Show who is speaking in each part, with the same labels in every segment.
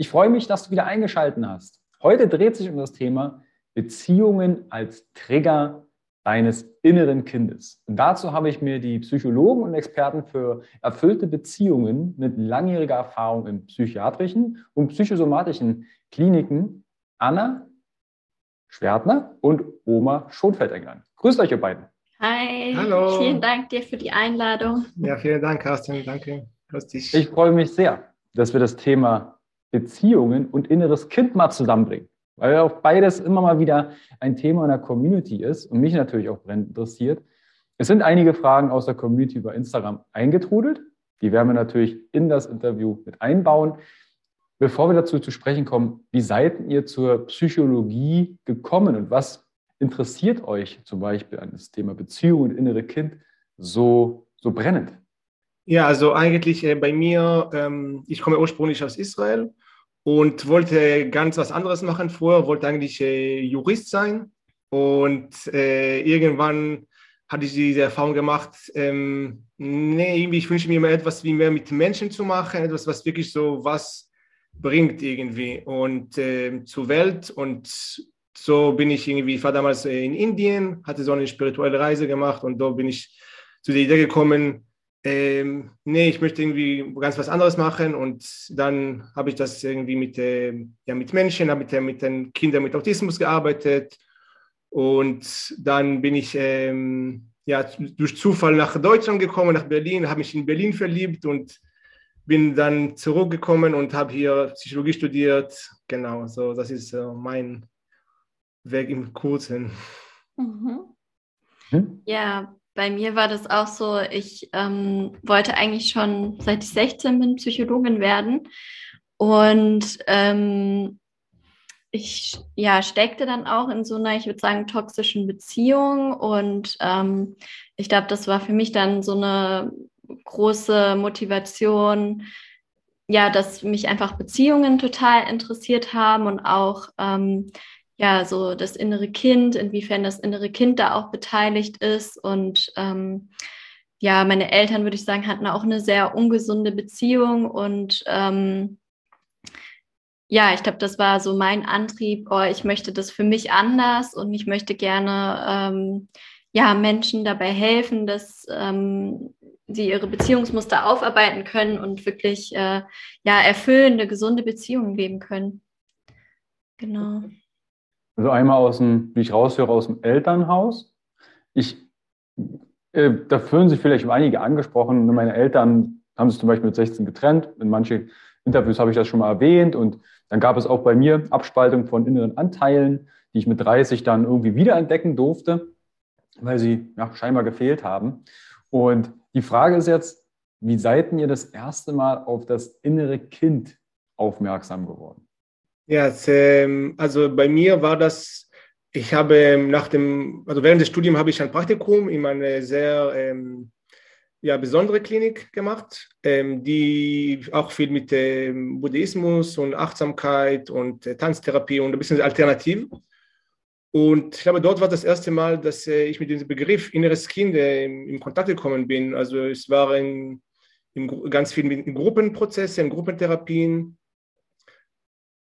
Speaker 1: Ich freue mich, dass du wieder eingeschaltet hast. Heute dreht sich um das Thema Beziehungen als Trigger deines inneren Kindes. Und dazu habe ich mir die Psychologen und Experten für erfüllte Beziehungen mit langjähriger Erfahrung in psychiatrischen und psychosomatischen Kliniken Anna Schwertner und Oma Schonfeld eingeladen. Grüßt euch, ihr beiden.
Speaker 2: Hi, Hallo. vielen Dank dir für die Einladung.
Speaker 3: Ja, vielen Dank, Carsten. Danke.
Speaker 1: Grüß dich. Ich freue mich sehr, dass wir das Thema Beziehungen und inneres Kind mal zusammenbringen. Weil auch beides immer mal wieder ein Thema in der Community ist und mich natürlich auch brennend interessiert. Es sind einige Fragen aus der Community über Instagram eingetrudelt. Die werden wir natürlich in das Interview mit einbauen. Bevor wir dazu zu sprechen kommen, wie seid ihr zur Psychologie gekommen und was interessiert euch zum Beispiel an das Thema Beziehung und innere Kind so, so brennend?
Speaker 3: Ja, also eigentlich äh, bei mir, ähm, ich komme ursprünglich aus Israel und wollte ganz was anderes machen vorher, wollte eigentlich äh, Jurist sein und äh, irgendwann hatte ich diese Erfahrung gemacht, ähm, nee, irgendwie, ich wünsche mir mehr etwas wie mehr mit Menschen zu machen, etwas, was wirklich so was bringt irgendwie und äh, zur Welt. Und so bin ich irgendwie, ich war damals in Indien, hatte so eine spirituelle Reise gemacht und da bin ich zu der Idee gekommen, ähm, nee, ich möchte irgendwie ganz was anderes machen und dann habe ich das irgendwie mit, äh, ja, mit Menschen, habe mit, äh, mit den Kindern mit Autismus gearbeitet und dann bin ich ähm, ja, durch Zufall nach Deutschland gekommen, nach Berlin, habe mich in Berlin verliebt und bin dann zurückgekommen und habe hier Psychologie studiert. Genau, so das ist äh, mein Weg im Kurzen.
Speaker 2: Mhm. Hm? Ja, bei mir war das auch so, ich ähm, wollte eigentlich schon seit ich 16 bin Psychologin werden. Und ähm, ich ja, steckte dann auch in so einer, ich würde sagen, toxischen Beziehung. Und ähm, ich glaube, das war für mich dann so eine große Motivation, ja, dass mich einfach Beziehungen total interessiert haben und auch ähm, ja so das innere Kind, inwiefern das innere Kind da auch beteiligt ist und ähm, ja, meine Eltern würde ich sagen hatten auch eine sehr ungesunde Beziehung und ähm, ja, ich glaube, das war so mein Antrieb. Oh, ich möchte das für mich anders und ich möchte gerne ähm, ja Menschen dabei helfen, dass ähm, sie ihre Beziehungsmuster aufarbeiten können und wirklich äh, ja, erfüllende, gesunde Beziehungen leben können. Genau.
Speaker 1: Also einmal aus dem, wie ich raushöre, aus dem Elternhaus. Ich, äh, da fühlen sich vielleicht einige angesprochen. Meine Eltern haben sich zum Beispiel mit 16 getrennt. In manchen Interviews habe ich das schon mal erwähnt. Und dann gab es auch bei mir Abspaltung von inneren Anteilen, die ich mit 30 dann irgendwie wiederentdecken durfte, weil sie ja, scheinbar gefehlt haben. Und die Frage ist jetzt, wie seid ihr das erste Mal auf das innere Kind aufmerksam geworden?
Speaker 3: Ja, ähm, also bei mir war das, ich habe nach dem, also während des Studiums habe ich ein Praktikum in einer sehr ähm, ja, besondere Klinik gemacht, ähm, die auch viel mit ähm, Buddhismus und Achtsamkeit und äh, Tanztherapie und ein bisschen alternativ. Und ich glaube, dort war das erste Mal, dass äh, ich mit diesem Begriff inneres Kind äh, in Kontakt gekommen bin. Also es war in, in ganz viel in Gruppenprozessen, Gruppentherapien.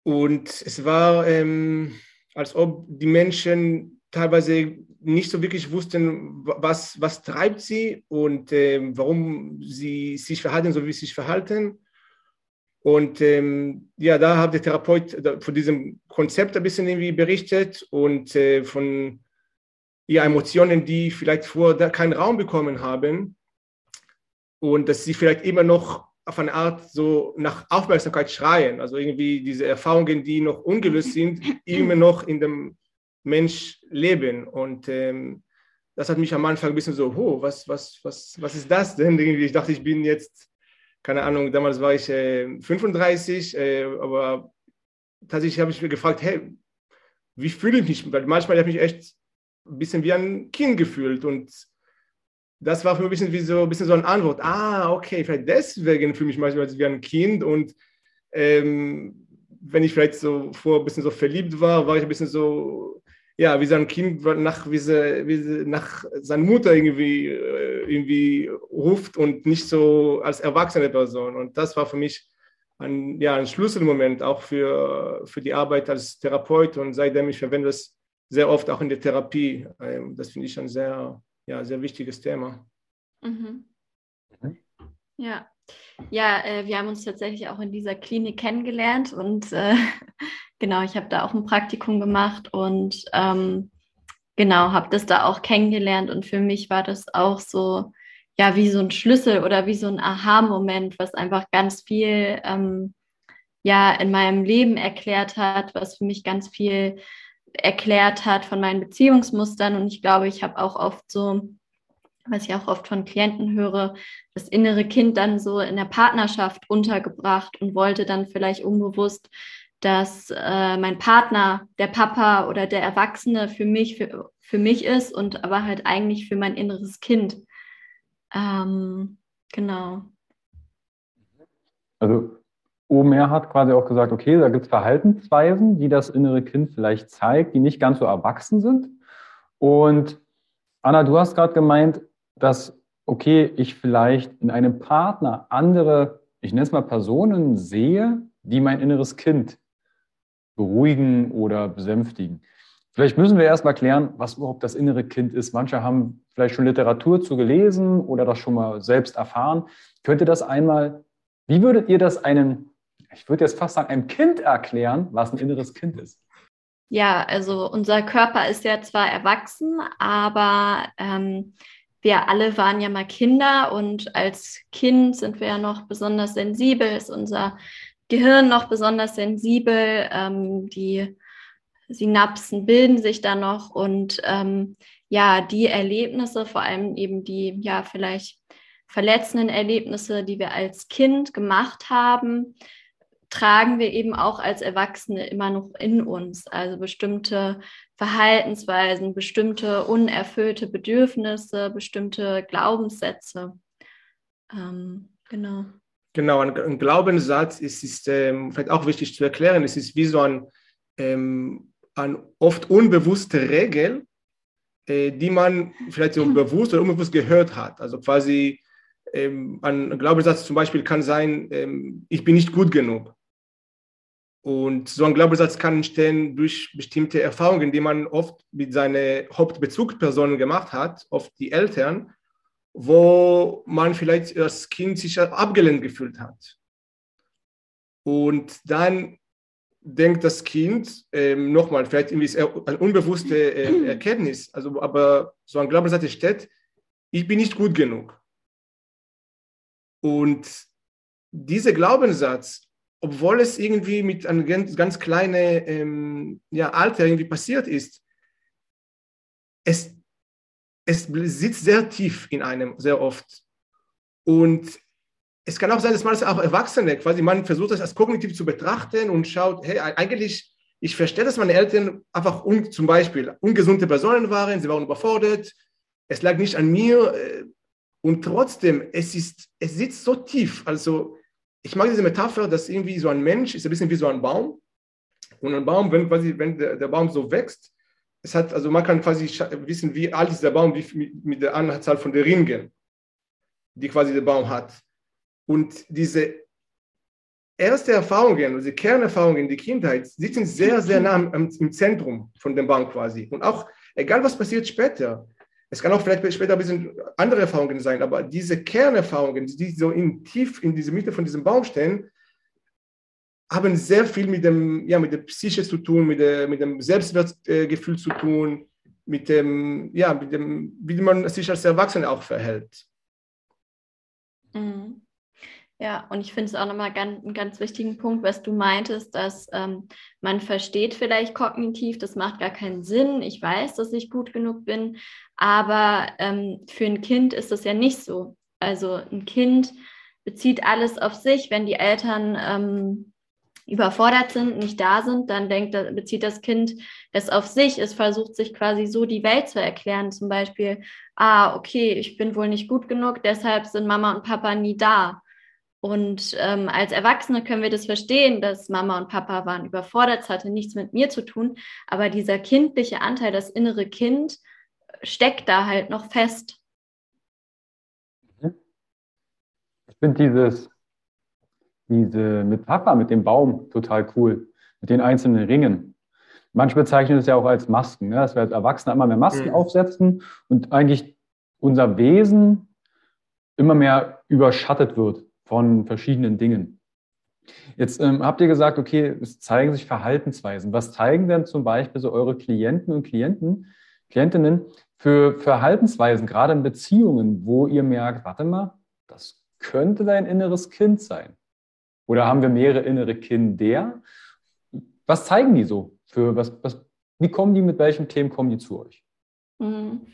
Speaker 3: Und es war, ähm, als ob die Menschen teilweise nicht so wirklich wussten, was, was treibt sie und äh, warum sie sich verhalten, so wie sie sich verhalten. Und ähm, ja, da hat der Therapeut von diesem Konzept ein bisschen irgendwie berichtet und äh, von ja, Emotionen, die vielleicht vorher keinen Raum bekommen haben und dass sie vielleicht immer noch auf eine Art so nach Aufmerksamkeit schreien. Also irgendwie diese Erfahrungen, die noch ungelöst sind, immer noch in dem Mensch leben. Und ähm, das hat mich am Anfang ein bisschen so, oh, was, was, was, was ist das denn? Ich dachte, ich bin jetzt, keine Ahnung, damals war ich äh, 35, äh, aber tatsächlich habe ich mich gefragt, hey, wie fühle ich mich? Weil manchmal habe ich mich echt ein bisschen wie ein Kind gefühlt und das war für mich ein bisschen wie so, ein bisschen so eine Antwort. Ah, okay, vielleicht deswegen fühle ich mich manchmal wie ein Kind und ähm, wenn ich vielleicht so vor ein bisschen so verliebt war, war ich ein bisschen so, ja, wie sein Kind nach, wie sie, wie sie nach seiner Mutter irgendwie, äh, irgendwie ruft und nicht so als erwachsene Person. Und das war für mich ein, ja, ein Schlüsselmoment auch für, für die Arbeit als Therapeut und seitdem ich verwende es sehr oft auch in der Therapie. Ähm, das finde ich ein sehr, ja, sehr wichtiges Thema.
Speaker 2: Mhm. mhm. Ja, ja, äh, wir haben uns tatsächlich auch in dieser Klinik kennengelernt und äh, genau, ich habe da auch ein Praktikum gemacht und ähm, genau, habe das da auch kennengelernt und für mich war das auch so, ja, wie so ein Schlüssel oder wie so ein Aha-Moment, was einfach ganz viel ähm, ja in meinem Leben erklärt hat, was für mich ganz viel erklärt hat von meinen Beziehungsmustern. Und ich glaube, ich habe auch oft so, was ich auch oft von Klienten höre, das innere Kind dann so in der Partnerschaft untergebracht und wollte dann vielleicht unbewusst, dass äh, mein Partner, der Papa oder der Erwachsene für mich, für, für mich ist und aber halt eigentlich für mein inneres Kind. Ähm, genau.
Speaker 1: Also Omer hat quasi auch gesagt, okay, da gibt es Verhaltensweisen, die das innere Kind vielleicht zeigt, die nicht ganz so erwachsen sind. Und Anna, du hast gerade gemeint, dass, okay, ich vielleicht in einem Partner andere, ich nenne es mal Personen sehe, die mein inneres Kind beruhigen oder besänftigen. Vielleicht müssen wir erst mal klären, was überhaupt das innere Kind ist. Manche haben vielleicht schon Literatur zu gelesen oder das schon mal selbst erfahren. Könnt ihr das einmal, wie würdet ihr das einem ich würde jetzt fast sagen, einem Kind erklären, was ein inneres Kind ist.
Speaker 2: Ja, also unser Körper ist ja zwar erwachsen, aber ähm, wir alle waren ja mal Kinder und als Kind sind wir ja noch besonders sensibel, ist unser Gehirn noch besonders sensibel, ähm, die Synapsen bilden sich da noch und ähm, ja, die Erlebnisse, vor allem eben die ja vielleicht verletzenden Erlebnisse, die wir als Kind gemacht haben, tragen wir eben auch als Erwachsene immer noch in uns. Also bestimmte Verhaltensweisen, bestimmte unerfüllte Bedürfnisse, bestimmte Glaubenssätze. Ähm, genau.
Speaker 3: Genau, ein, ein Glaubenssatz ist, ist ähm, vielleicht auch wichtig zu erklären. Es ist wie so ein, ähm, eine oft unbewusste Regel, äh, die man vielleicht so bewusst oder unbewusst gehört hat. Also quasi ähm, ein Glaubenssatz zum Beispiel kann sein, ähm, ich bin nicht gut genug. Und so ein Glaubenssatz kann entstehen durch bestimmte Erfahrungen, die man oft mit seinen Hauptbezugspersonen gemacht hat, oft die Eltern, wo man vielleicht als Kind sich abgelehnt gefühlt hat. Und dann denkt das Kind, ähm, nochmal, vielleicht irgendwie ist eine unbewusste äh, Erkenntnis, also, aber so ein Glaubenssatz steht, ich bin nicht gut genug. Und dieser Glaubenssatz obwohl es irgendwie mit einem ganz, kleinen ähm, ja, Alter irgendwie passiert ist, es, es sitzt sehr tief in einem, sehr oft. Und es kann auch sein, dass man es auch Erwachsene, quasi man versucht das als kognitiv zu betrachten und schaut, hey, eigentlich, ich verstehe, dass meine Eltern einfach un, zum Beispiel ungesunde Personen waren, sie waren überfordert, es lag nicht an mir, äh, Und trotzdem, es, ist, es sitzt so tief. Also ich mag diese Metapher, dass irgendwie so ein Mensch ist ein bisschen wie so ein Baum. Und ein Baum, wenn, quasi, wenn der, der Baum so wächst, es hat, also man kann quasi wissen, wie alt ist der Baum wie, mit der Anzahl von den Ringen, die quasi der Baum hat. Und diese erste Erfahrungen, diese Kernerfahrungen in der Kindheit sitzen sehr, sehr nah im, im Zentrum von dem Baum quasi. Und auch, egal was passiert später, es kann auch vielleicht später ein bisschen andere Erfahrungen sein, aber diese Kernerfahrungen, die so in, tief in diese Mitte von diesem Baum stehen, haben sehr viel mit dem, ja, mit der Psyche zu tun, mit, der, mit dem Selbstwertgefühl zu tun, mit dem, ja, mit dem, wie man sich als Erwachsener auch verhält.
Speaker 2: Mhm. Ja, und ich finde es auch nochmal ganz, einen ganz wichtigen Punkt, was du meintest, dass ähm, man versteht vielleicht kognitiv, das macht gar keinen Sinn. Ich weiß, dass ich gut genug bin, aber ähm, für ein Kind ist das ja nicht so. Also ein Kind bezieht alles auf sich. Wenn die Eltern ähm, überfordert sind, nicht da sind, dann denkt, bezieht das Kind es auf sich. Es versucht sich quasi so die Welt zu erklären. Zum Beispiel, ah, okay, ich bin wohl nicht gut genug, deshalb sind Mama und Papa nie da. Und ähm, als Erwachsene können wir das verstehen, dass Mama und Papa waren überfordert, es hatte nichts mit mir zu tun, aber dieser kindliche Anteil, das innere Kind, steckt da halt noch fest.
Speaker 1: Ich finde dieses, diese Metapher mit dem Baum total cool, mit den einzelnen Ringen. Manche bezeichnen es ja auch als Masken, ne? dass wir als Erwachsene immer mehr Masken mhm. aufsetzen und eigentlich unser Wesen immer mehr überschattet wird von verschiedenen Dingen. Jetzt ähm, habt ihr gesagt, okay, es zeigen sich Verhaltensweisen. Was zeigen denn zum Beispiel so eure Klienten und Klienten, Klientinnen für Verhaltensweisen, gerade in Beziehungen, wo ihr merkt, warte mal, das könnte dein inneres Kind sein? Oder haben wir mehrere innere Kinder? Was zeigen die so? Für was, was, wie kommen die, mit welchen Themen kommen die zu euch?
Speaker 2: Mhm.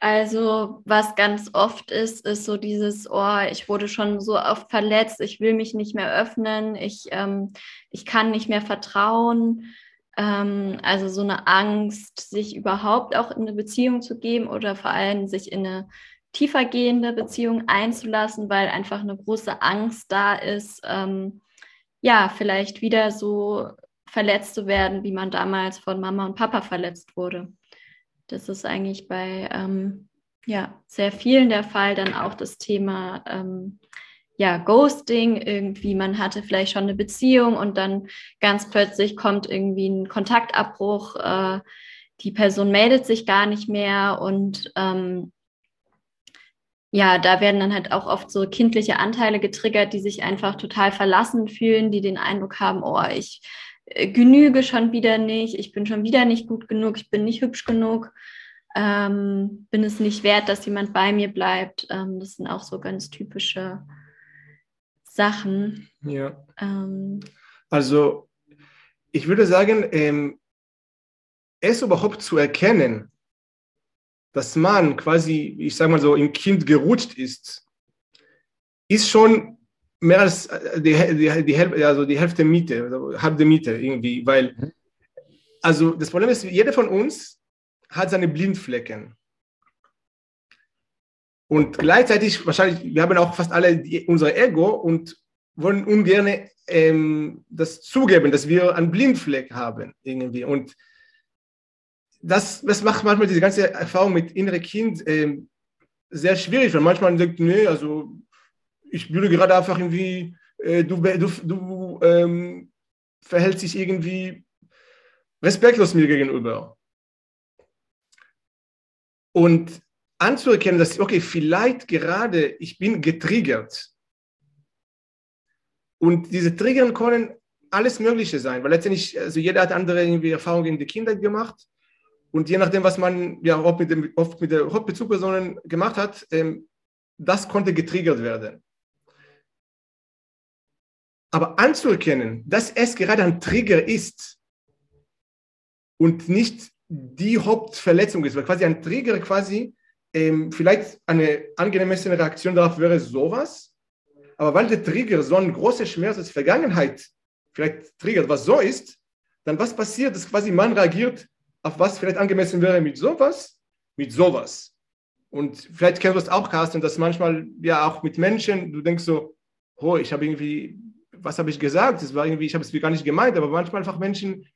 Speaker 2: Also, was ganz oft ist, ist so dieses, oh, ich wurde schon so oft verletzt, ich will mich nicht mehr öffnen, ich, ähm, ich kann nicht mehr vertrauen. Ähm, also so eine Angst, sich überhaupt auch in eine Beziehung zu geben oder vor allem sich in eine tiefergehende Beziehung einzulassen, weil einfach eine große Angst da ist, ähm, ja, vielleicht wieder so verletzt zu werden, wie man damals von Mama und Papa verletzt wurde. Das ist eigentlich bei ähm, ja, sehr vielen der Fall. Dann auch das Thema ähm, ja, Ghosting, irgendwie, man hatte vielleicht schon eine Beziehung und dann ganz plötzlich kommt irgendwie ein Kontaktabbruch, äh, die Person meldet sich gar nicht mehr und ähm, ja, da werden dann halt auch oft so kindliche Anteile getriggert, die sich einfach total verlassen fühlen, die den Eindruck haben, oh, ich genüge schon wieder nicht, ich bin schon wieder nicht gut genug, ich bin nicht hübsch genug, ähm, bin es nicht wert, dass jemand bei mir bleibt. Ähm, das sind auch so ganz typische Sachen.
Speaker 3: Ja. Ähm, also ich würde sagen, ähm, es überhaupt zu erkennen, dass man quasi, ich sage mal so, im Kind gerutscht ist, ist schon mehr als äh, die, die, die, Hälfte, also die Hälfte Miete, also halbe Miete irgendwie, weil, mhm. also das Problem ist, jeder von uns hat seine Blindflecken. Und gleichzeitig, wahrscheinlich, wir haben auch fast alle die, unser Ego und wollen ungern ähm, das zugeben, dass wir einen Blindfleck haben irgendwie. Und das, das macht manchmal diese ganze Erfahrung mit innerem Kind ähm, sehr schwierig, weil manchmal denkt, nee, also ich würde gerade einfach irgendwie, äh, du, du, du ähm, verhältst dich irgendwie respektlos mir gegenüber. Und anzuerkennen, dass, okay, vielleicht gerade ich bin getriggert. Und diese Triggern können alles Mögliche sein, weil letztendlich, also jeder hat andere irgendwie Erfahrungen in der Kindheit gemacht. Und je nachdem, was man ja oft mit, dem, oft mit der Hauptbezugspersonen gemacht hat, ähm, das konnte getriggert werden. Aber anzuerkennen, dass es gerade ein Trigger ist und nicht die Hauptverletzung ist, weil quasi ein Trigger quasi ähm, vielleicht eine angemessene Reaktion darauf wäre sowas, aber weil der Trigger so ein großer Schmerz aus Vergangenheit vielleicht triggert, was so ist, dann was passiert, dass quasi man reagiert auf was vielleicht angemessen wäre mit sowas, mit sowas. und vielleicht kennst du das auch, Carsten, dass manchmal ja auch mit Menschen, du denkst so, oh, ich habe irgendwie, was habe ich gesagt? Das war irgendwie, ich habe es gar nicht gemeint, aber manchmal einfach Menschen,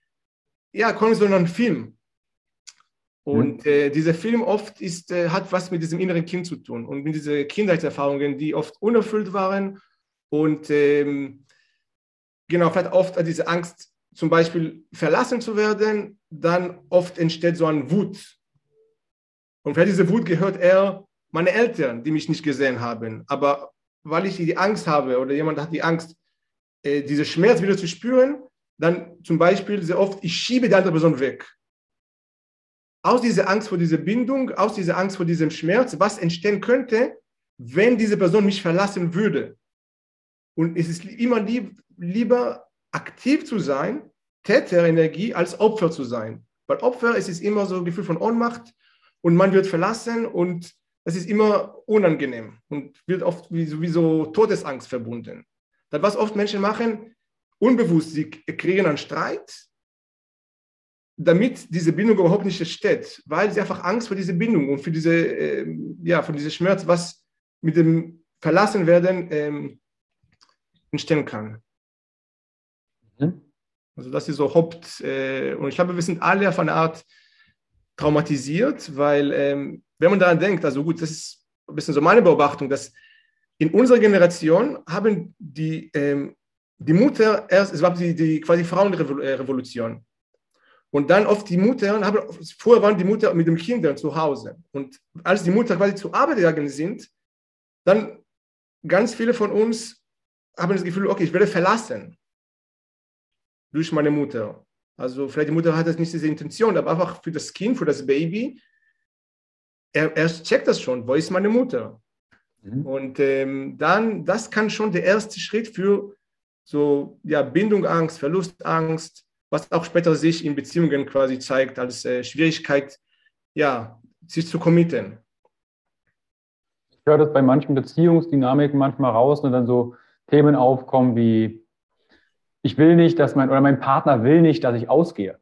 Speaker 3: ja, kommen so in einen Film. Und mhm. äh, dieser Film oft ist, äh, hat was mit diesem inneren Kind zu tun und mit diesen Kindheitserfahrungen, die oft unerfüllt waren und ähm, genau, vielleicht oft diese Angst, zum Beispiel verlassen zu werden, dann oft entsteht so ein Wut. Und vielleicht diese Wut gehört eher meine Eltern, die mich nicht gesehen haben. Aber weil ich die Angst habe oder jemand hat die Angst, äh, diese Schmerz wieder zu spüren, dann zum Beispiel sehr oft, ich schiebe die andere Person weg. Aus dieser Angst vor dieser Bindung, aus dieser Angst vor diesem Schmerz, was entstehen könnte, wenn diese Person mich verlassen würde. Und es ist immer lieb, lieber aktiv zu sein, Täterenergie, als Opfer zu sein. Weil Opfer, es ist immer so ein Gefühl von Ohnmacht und man wird verlassen und es ist immer unangenehm und wird oft wie sowieso Todesangst verbunden. Das, was oft Menschen machen, unbewusst, sie kriegen einen Streit, damit diese Bindung überhaupt nicht entsteht, weil sie einfach Angst vor dieser Bindung und für diese, äh, ja, vor diesem Schmerz, was mit dem Verlassenwerden ähm, entstehen kann. Mhm. Also das ist so Haupt, äh, und ich glaube, wir sind alle auf eine Art traumatisiert, weil ähm, wenn man daran denkt, also gut, das ist ein bisschen so meine Beobachtung, dass in unserer Generation haben die, ähm, die Mutter erst, es war die, die quasi Frauenrevolution. Und dann oft die Mutter, haben, vorher waren die Mutter mit den Kindern zu Hause. Und als die Mutter quasi zur Arbeit gegangen sind, dann ganz viele von uns haben das Gefühl, okay, ich werde verlassen durch meine Mutter. Also vielleicht die Mutter hat das nicht diese Intention, aber einfach für das Kind, für das Baby, er, er checkt das schon, wo ist meine Mutter? Mhm. Und ähm, dann, das kann schon der erste Schritt für so ja, Bindungsangst, Verlustangst, was auch später sich in Beziehungen quasi zeigt als äh, Schwierigkeit, ja, sich zu committen.
Speaker 1: Ich höre das bei manchen Beziehungsdynamiken manchmal raus und dann so Themen aufkommen wie, ich will nicht, dass mein, oder mein Partner will nicht, dass ich ausgehe.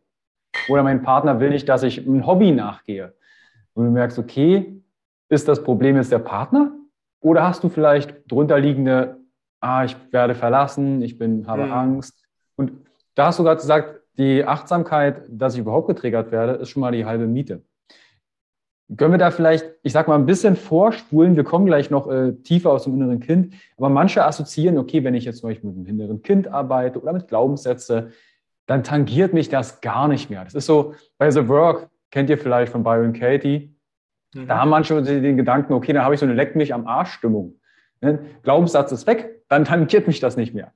Speaker 1: Oder mein Partner will nicht, dass ich ein Hobby nachgehe. Und du merkst, okay, ist das Problem jetzt der Partner? Oder hast du vielleicht drunterliegende, ah, ich werde verlassen, ich bin, habe mhm. Angst. Und da hast du gerade gesagt, die Achtsamkeit, dass ich überhaupt getriggert werde, ist schon mal die halbe Miete. Können wir da vielleicht, ich sag mal, ein bisschen vorspulen? Wir kommen gleich noch äh, tiefer aus dem inneren Kind. Aber manche assoziieren, okay, wenn ich jetzt zum Beispiel mit einem inneren Kind arbeite oder mit Glaubenssätze, dann tangiert mich das gar nicht mehr. Das ist so bei The Work, kennt ihr vielleicht von Byron Katie. Mhm. Da haben manche den Gedanken, okay, dann habe ich so eine Leck mich am Arsch-Stimmung. Ne? Glaubenssatz ist weg, dann tangiert mich das nicht mehr.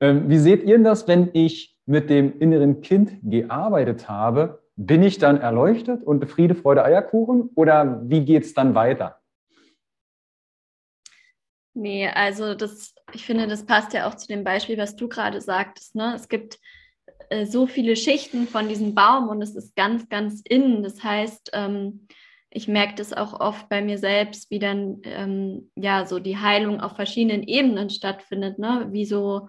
Speaker 1: Ähm, wie seht ihr das, wenn ich mit dem inneren Kind gearbeitet habe? Bin ich dann erleuchtet und Friede, Freude, Eierkuchen oder wie geht es dann weiter?
Speaker 2: Nee, also das, ich finde, das passt ja auch zu dem Beispiel, was du gerade sagtest. Ne? Es gibt äh, so viele Schichten von diesem Baum und es ist ganz, ganz innen. Das heißt, ähm, ich merke das auch oft bei mir selbst, wie dann ähm, ja so die Heilung auf verschiedenen Ebenen stattfindet, ne? wie so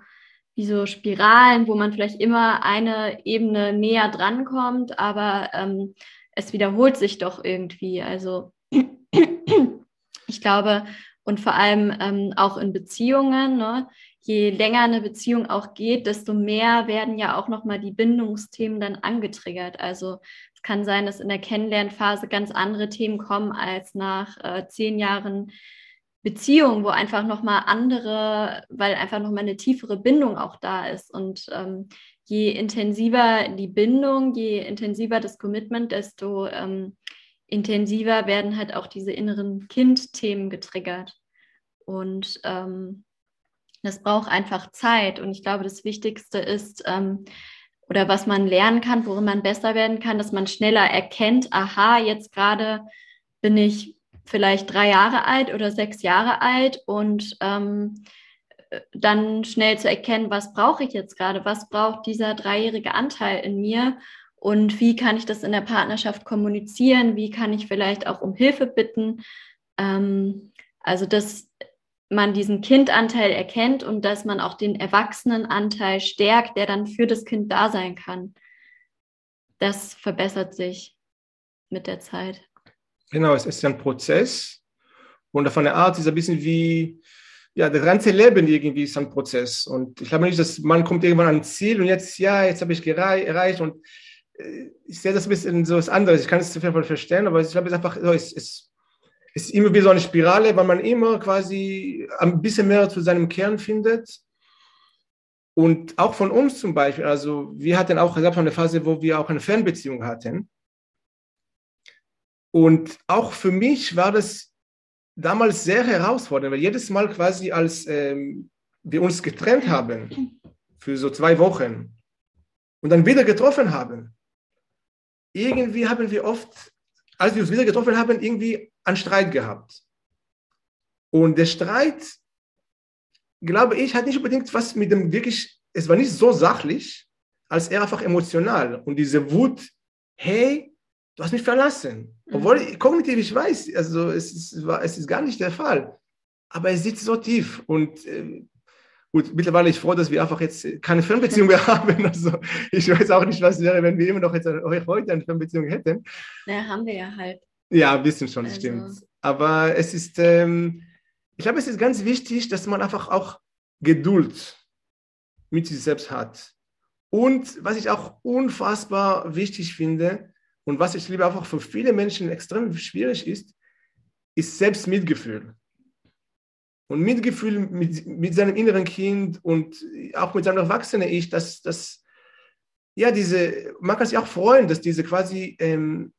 Speaker 2: wie so Spiralen, wo man vielleicht immer eine Ebene näher drankommt, aber ähm, es wiederholt sich doch irgendwie. Also ich glaube, und vor allem ähm, auch in Beziehungen, ne, je länger eine Beziehung auch geht, desto mehr werden ja auch nochmal die Bindungsthemen dann angetriggert. Also es kann sein, dass in der Kennenlernphase ganz andere Themen kommen als nach äh, zehn Jahren Beziehung, wo einfach nochmal andere, weil einfach nochmal eine tiefere Bindung auch da ist. Und ähm, je intensiver die Bindung, je intensiver das Commitment, desto ähm, intensiver werden halt auch diese inneren Kind-Themen getriggert. Und ähm, das braucht einfach Zeit. Und ich glaube, das Wichtigste ist, ähm, oder was man lernen kann, worin man besser werden kann, dass man schneller erkennt, aha, jetzt gerade bin ich vielleicht drei Jahre alt oder sechs Jahre alt und ähm, dann schnell zu erkennen, was brauche ich jetzt gerade, was braucht dieser dreijährige Anteil in mir? Und wie kann ich das in der Partnerschaft kommunizieren, wie kann ich vielleicht auch um Hilfe bitten. Ähm, also dass man diesen Kindanteil erkennt und dass man auch den Erwachsenenanteil stärkt, der dann für das Kind da sein kann. Das verbessert sich mit der Zeit.
Speaker 3: Genau, es ist ein Prozess und auf eine Art ist ein bisschen wie, ja, das ganze Leben irgendwie ist ein Prozess. Und ich glaube nicht, dass man kommt irgendwann an ein Ziel und jetzt, ja, jetzt habe ich erreicht und äh, ich sehe das ein bisschen so was anderes. Ich kann es auf jeden Fall verstehen, aber ich glaube, es ist einfach so, es, es, es ist immer wie so eine Spirale, weil man immer quasi ein bisschen mehr zu seinem Kern findet. Und auch von uns zum Beispiel, also wir hatten auch, gab eine Phase, wo wir auch eine Fernbeziehung hatten. Und auch für mich war das damals sehr herausfordernd, weil jedes Mal quasi, als ähm, wir uns getrennt haben für so zwei Wochen und dann wieder getroffen haben, irgendwie haben wir oft, als wir uns wieder getroffen haben, irgendwie einen Streit gehabt. Und der Streit, glaube ich, hat nicht unbedingt was mit dem wirklich, es war nicht so sachlich, als eher einfach emotional. Und diese Wut, hey, du hast mich verlassen. Mhm. Obwohl ich kognitiv ich weiß, also es ist, es ist gar nicht der Fall. Aber es sitzt so tief. Und äh, gut, mittlerweile ich froh, dass wir einfach jetzt keine Fernbeziehung mehr haben. Also ich weiß auch nicht, was wäre, wenn wir immer noch jetzt heute eine Fernbeziehung hätten.
Speaker 2: Ja, haben wir ja halt.
Speaker 3: Ja, ein bisschen schon, also. stimmt. Aber es ist, ähm, ich glaube, es ist ganz wichtig, dass man einfach auch Geduld mit sich selbst hat. Und was ich auch unfassbar wichtig finde, und was ich liebe einfach für viele Menschen extrem schwierig ist, ist Selbstmitgefühl. Und Mitgefühl mit, mit seinem inneren Kind und auch mit seinem erwachsenen Ich, dass, dass ja, diese, man kann sich auch freuen, dass diese quasi ähm,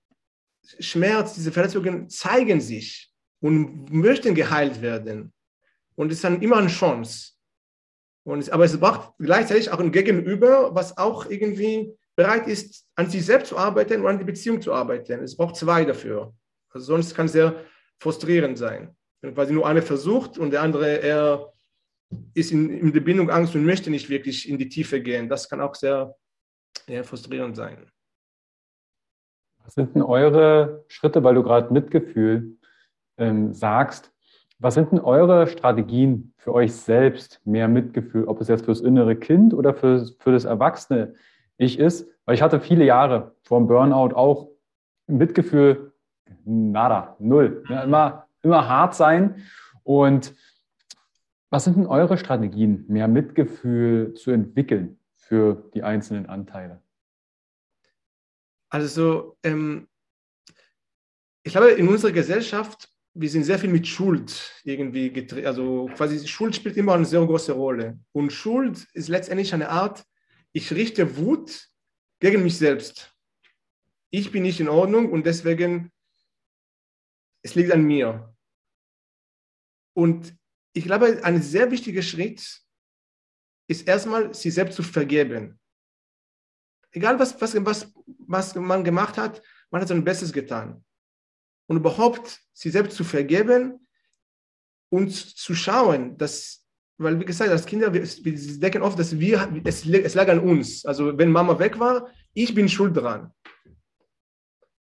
Speaker 3: Schmerz, diese Verletzungen zeigen sich und möchten geheilt werden. Und es ist dann immer eine Chance. Und es, aber es braucht gleichzeitig auch ein Gegenüber, was auch irgendwie bereit ist, an sich selbst zu arbeiten und an die Beziehung zu arbeiten. Es braucht zwei dafür. Also sonst kann es sehr frustrierend sein. Wenn quasi nur einer versucht und der andere er ist in, in der Bindung Angst und möchte nicht wirklich in die Tiefe gehen. Das kann auch sehr, sehr frustrierend sein.
Speaker 1: Was sind denn eure Schritte, weil du gerade Mitgefühl ähm, sagst? Was sind denn eure Strategien für euch selbst, mehr Mitgefühl, ob es jetzt fürs innere Kind oder für, für das erwachsene Ich ist? Weil ich hatte viele Jahre vor dem Burnout auch Mitgefühl, nada, null. Ja, immer, immer hart sein. Und was sind denn eure Strategien, mehr Mitgefühl zu entwickeln für die einzelnen Anteile?
Speaker 3: Also, ähm, ich glaube, in unserer Gesellschaft, wir sind sehr viel mit Schuld irgendwie getreten. Also quasi Schuld spielt immer eine sehr große Rolle. Und Schuld ist letztendlich eine Art, ich richte Wut gegen mich selbst. Ich bin nicht in Ordnung und deswegen, es liegt an mir. Und ich glaube, ein sehr wichtiger Schritt ist erstmal, sich selbst zu vergeben. Egal, was, was, was, was man gemacht hat, man hat sein Bestes getan. Und überhaupt, sich selbst zu vergeben und zu schauen, dass weil wie gesagt, als Kinder, wir, wir denken oft, dass wir, es, es lag an uns. Also wenn Mama weg war, ich bin schuld dran.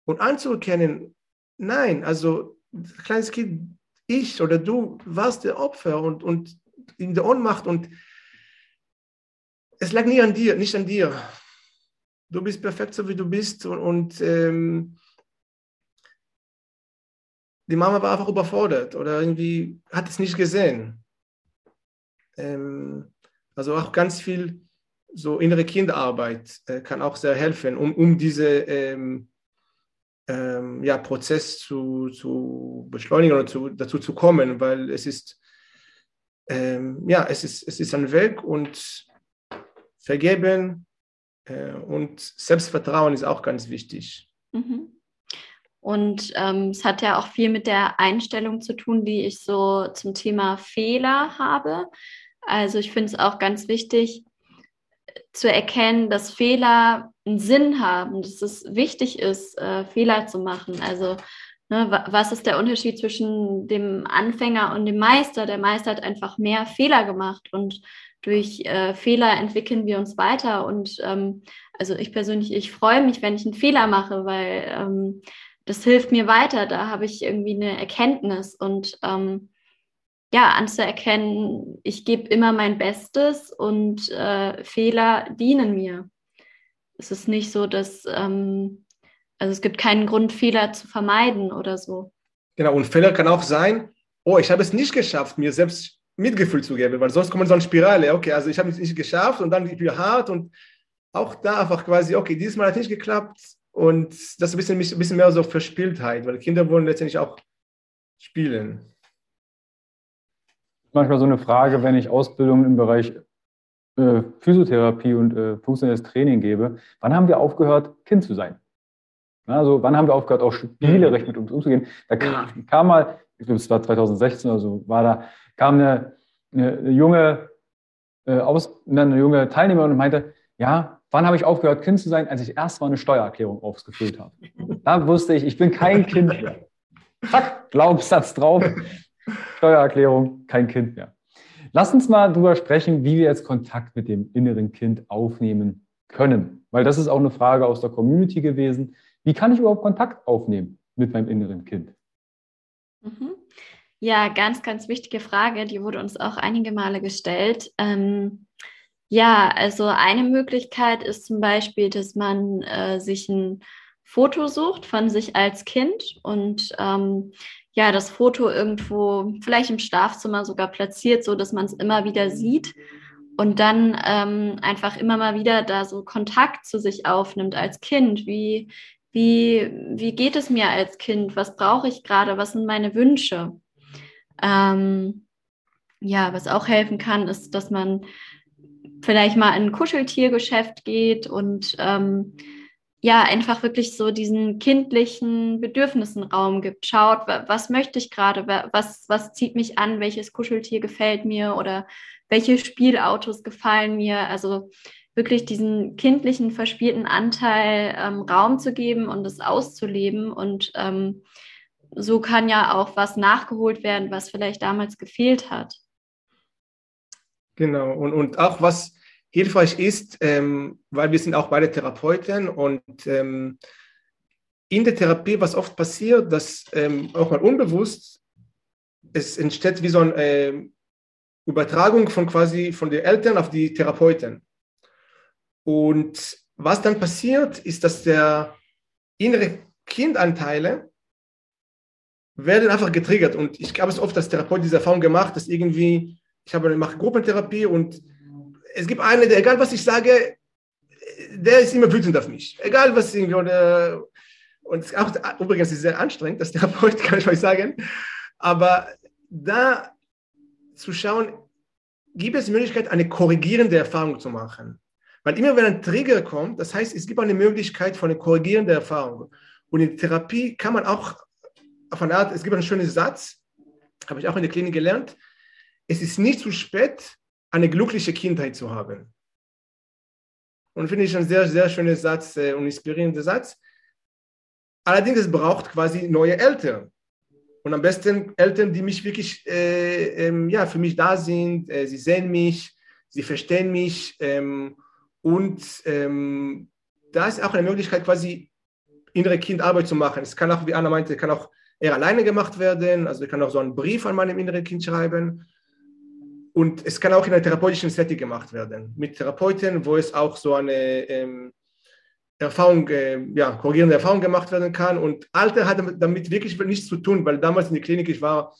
Speaker 3: Und anzuerkennen, nein, also kleines Kind, ich oder du warst der Opfer und, und in der Ohnmacht und es lag nie an dir, nicht an dir. Du bist perfekt, so wie du bist und, und ähm, die Mama war einfach überfordert oder irgendwie hat es nicht gesehen. Ähm, also auch ganz viel so innere Kinderarbeit äh, kann auch sehr helfen, um, um diese ähm, ähm, ja, Prozess zu, zu beschleunigen oder zu, dazu zu kommen, weil es ist ähm, ja es ist es ist ein Weg und vergeben und Selbstvertrauen ist auch ganz wichtig.
Speaker 2: Mhm. Und ähm, es hat ja auch viel mit der Einstellung zu tun, die ich so zum Thema Fehler habe. Also ich finde es auch ganz wichtig zu erkennen, dass Fehler einen Sinn haben, dass es wichtig ist, äh, Fehler zu machen. Also ne, was ist der Unterschied zwischen dem Anfänger und dem Meister? Der Meister hat einfach mehr Fehler gemacht und durch äh, Fehler entwickeln wir uns weiter. Und ähm, also ich persönlich, ich freue mich, wenn ich einen Fehler mache, weil ähm, das hilft mir weiter. Da habe ich irgendwie eine Erkenntnis und ähm, ja, anzuerkennen, ich gebe immer mein Bestes und äh, Fehler dienen mir. Es ist nicht so, dass ähm, Also es gibt keinen Grund, Fehler zu vermeiden oder so.
Speaker 3: Genau, und Fehler kann auch sein, oh, ich habe es nicht geschafft, mir selbst Mitgefühl zu geben, weil sonst kommt so eine Spirale. Okay, also ich habe es nicht geschafft und dann ich bin hart und auch da einfach quasi, okay, dieses Mal hat nicht geklappt und das ist ein bisschen, ein bisschen mehr so Verspieltheit, weil Kinder wollen letztendlich auch spielen.
Speaker 1: Manchmal so eine Frage, wenn ich Ausbildung im Bereich äh, Physiotherapie und äh, funktionelles Training gebe, wann haben wir aufgehört, Kind zu sein? Also wann haben wir aufgehört, auch spielerisch mit uns umzugehen? Da kam, kam mal, ich glaube, es war 2016 oder so, war da, kam eine, eine junge, äh, aus, eine junge Teilnehmerin und meinte, ja, wann habe ich aufgehört, Kind zu sein, als ich erst mal eine Steuererklärung ausgefüllt habe? Da wusste ich, ich bin kein Kind mehr. Zack, Glaubenssatz drauf. Steuererklärung, kein Kind mehr. Lass uns mal darüber sprechen, wie wir jetzt Kontakt mit dem inneren Kind aufnehmen können. Weil das ist auch eine Frage aus der Community gewesen. Wie kann ich überhaupt Kontakt aufnehmen mit meinem inneren Kind?
Speaker 2: Mhm. Ja, ganz, ganz wichtige Frage. Die wurde uns auch einige Male gestellt. Ähm, ja, also eine Möglichkeit ist zum Beispiel, dass man äh, sich ein Foto sucht von sich als Kind und ähm, ja, das Foto irgendwo vielleicht im Schlafzimmer sogar platziert, so dass man es immer wieder sieht und dann ähm, einfach immer mal wieder da so Kontakt zu sich aufnimmt als Kind. Wie, wie, wie geht es mir als Kind? Was brauche ich gerade? Was sind meine Wünsche? Ähm, ja, was auch helfen kann, ist, dass man vielleicht mal in ein Kuscheltiergeschäft geht und ähm, ja, einfach wirklich so diesen kindlichen Bedürfnissen Raum gibt. Schaut, was möchte ich gerade, was, was zieht mich an, welches Kuscheltier gefällt mir oder welche Spielautos gefallen mir. Also wirklich diesen kindlichen, verspielten Anteil ähm, Raum zu geben und es auszuleben. Und ähm, so kann ja auch was nachgeholt werden, was vielleicht damals gefehlt hat.
Speaker 3: Genau, und, und auch was hilfreich ist, ähm, weil wir sind auch beide Therapeuten und ähm, in der Therapie, was oft passiert, dass ähm, auch mal unbewusst, es entsteht wie so eine äh, Übertragung von quasi von den Eltern auf die Therapeuten. Und was dann passiert, ist, dass der innere Kindanteile werden einfach getriggert. Und ich habe es oft als Therapeut diese Erfahrung gemacht, dass irgendwie, ich habe mache Gruppentherapie und es gibt einen, der, egal was ich sage, der ist immer wütend auf mich. Egal was irgendwie, oder, und auch, übrigens ist sehr anstrengend, das Therapeut, kann ich euch sagen. Aber da zu schauen, gibt es die Möglichkeit, eine korrigierende Erfahrung zu machen. Weil immer wenn ein Trigger kommt, das heißt, es gibt eine Möglichkeit von einer korrigierenden Erfahrung. Und in Therapie kann man auch auf eine Art, es gibt einen schönen Satz, habe ich auch in der Klinik gelernt, es ist nicht zu spät, eine glückliche Kindheit zu haben. Und finde ich ein sehr, sehr schöner Satz äh, und inspirierender Satz. Allerdings, es braucht quasi neue Eltern. Und am besten Eltern, die mich wirklich, äh, ähm, ja, für mich da sind. Äh, sie sehen mich, sie verstehen mich ähm, und ähm, da ist auch eine Möglichkeit, quasi innere Kindarbeit zu machen. Es kann auch, wie Anna meinte, kann auch eher alleine gemacht werden. Also ich kann auch so einen Brief an meinem inneren Kind schreiben. Und es kann auch in einer therapeutischen Setting gemacht werden, mit Therapeuten, wo es auch so eine ähm, Erfahrung, äh, ja, korrigierende Erfahrung gemacht werden kann. Und Alter hat damit wirklich nichts zu tun, weil damals in der Klinik, ich war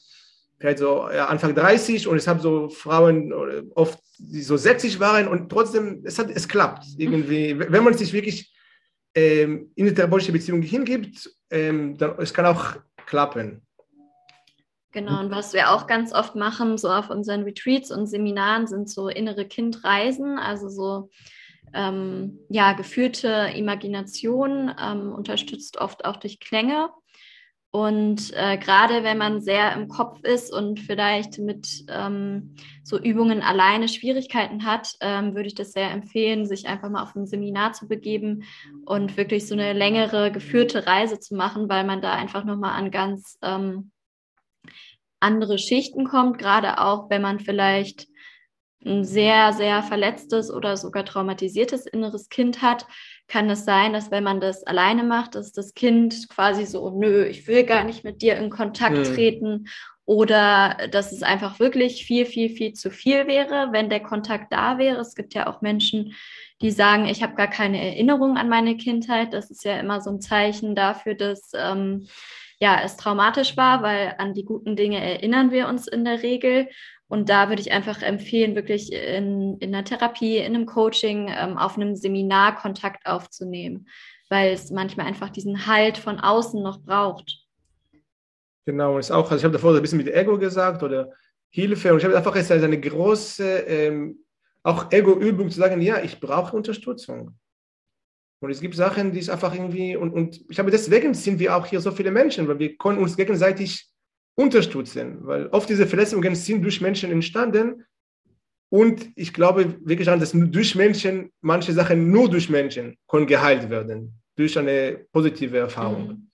Speaker 3: vielleicht so ja, Anfang 30 und es haben so Frauen oft, die so 60 waren und trotzdem, es, hat, es klappt irgendwie. Wenn man sich wirklich ähm, in eine therapeutische Beziehung hingibt, ähm, dann es kann auch klappen.
Speaker 2: Genau, und was wir auch ganz oft machen, so auf unseren Retreats und Seminaren, sind so innere Kindreisen, also so ähm, ja, geführte Imagination, ähm, unterstützt oft auch durch Klänge. Und äh, gerade wenn man sehr im Kopf ist und vielleicht mit ähm, so Übungen alleine Schwierigkeiten hat, ähm, würde ich das sehr empfehlen, sich einfach mal auf ein Seminar zu begeben und wirklich so eine längere geführte Reise zu machen, weil man da einfach nochmal an ganz ähm, andere Schichten kommt, gerade auch wenn man vielleicht ein sehr, sehr verletztes oder sogar traumatisiertes inneres Kind hat, kann es sein, dass wenn man das alleine macht, dass das Kind quasi so, nö, ich will gar nicht mit dir in Kontakt mhm. treten oder dass es einfach wirklich viel, viel, viel zu viel wäre, wenn der Kontakt da wäre. Es gibt ja auch Menschen, die sagen, ich habe gar keine Erinnerung an meine Kindheit. Das ist ja immer so ein Zeichen dafür, dass ähm, ja, es traumatisch war, weil an die guten Dinge erinnern wir uns in der Regel. Und da würde ich einfach empfehlen, wirklich in, in einer Therapie, in einem Coaching, ähm, auf einem Seminar Kontakt aufzunehmen, weil es manchmal einfach diesen Halt von außen noch braucht.
Speaker 3: Genau, ist auch, also ich habe davor so ein bisschen mit Ego gesagt oder Hilfe und ich habe einfach jetzt eine große, ähm, auch Ego-Übung zu sagen, ja, ich brauche Unterstützung. Und es gibt Sachen, die es einfach irgendwie, und, und ich habe deswegen sind wir auch hier so viele Menschen, weil wir können uns gegenseitig unterstützen, weil oft diese Verletzungen sind durch Menschen entstanden und ich glaube wirklich daran, dass durch Menschen manche Sachen nur durch Menschen können geheilt werden, durch eine positive Erfahrung. Mhm.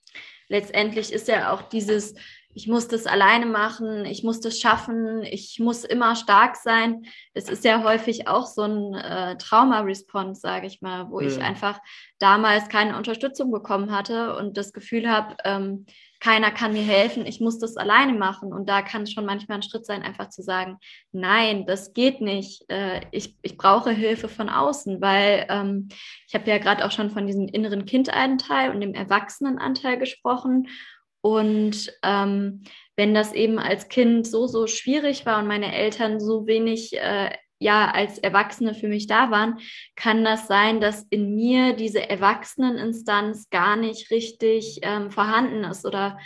Speaker 2: Letztendlich ist ja auch dieses, ich muss das alleine machen, ich muss das schaffen, ich muss immer stark sein. Es ist ja häufig auch so ein äh, Trauma-Response, sage ich mal, wo mhm. ich einfach damals keine Unterstützung bekommen hatte und das Gefühl habe, ähm, keiner kann mir helfen, ich muss das alleine machen. Und da kann es schon manchmal ein Schritt sein, einfach zu sagen, nein, das geht nicht. Äh, ich, ich brauche Hilfe von außen, weil ähm, ich habe ja gerade auch schon von diesem inneren Kindanteil und dem Erwachsenenanteil gesprochen. Und ähm, wenn das eben als Kind so, so schwierig war und meine Eltern so wenig äh, ja als Erwachsene für mich da waren, kann das sein, dass in mir diese Erwachseneninstanz gar nicht richtig ähm, vorhanden ist oder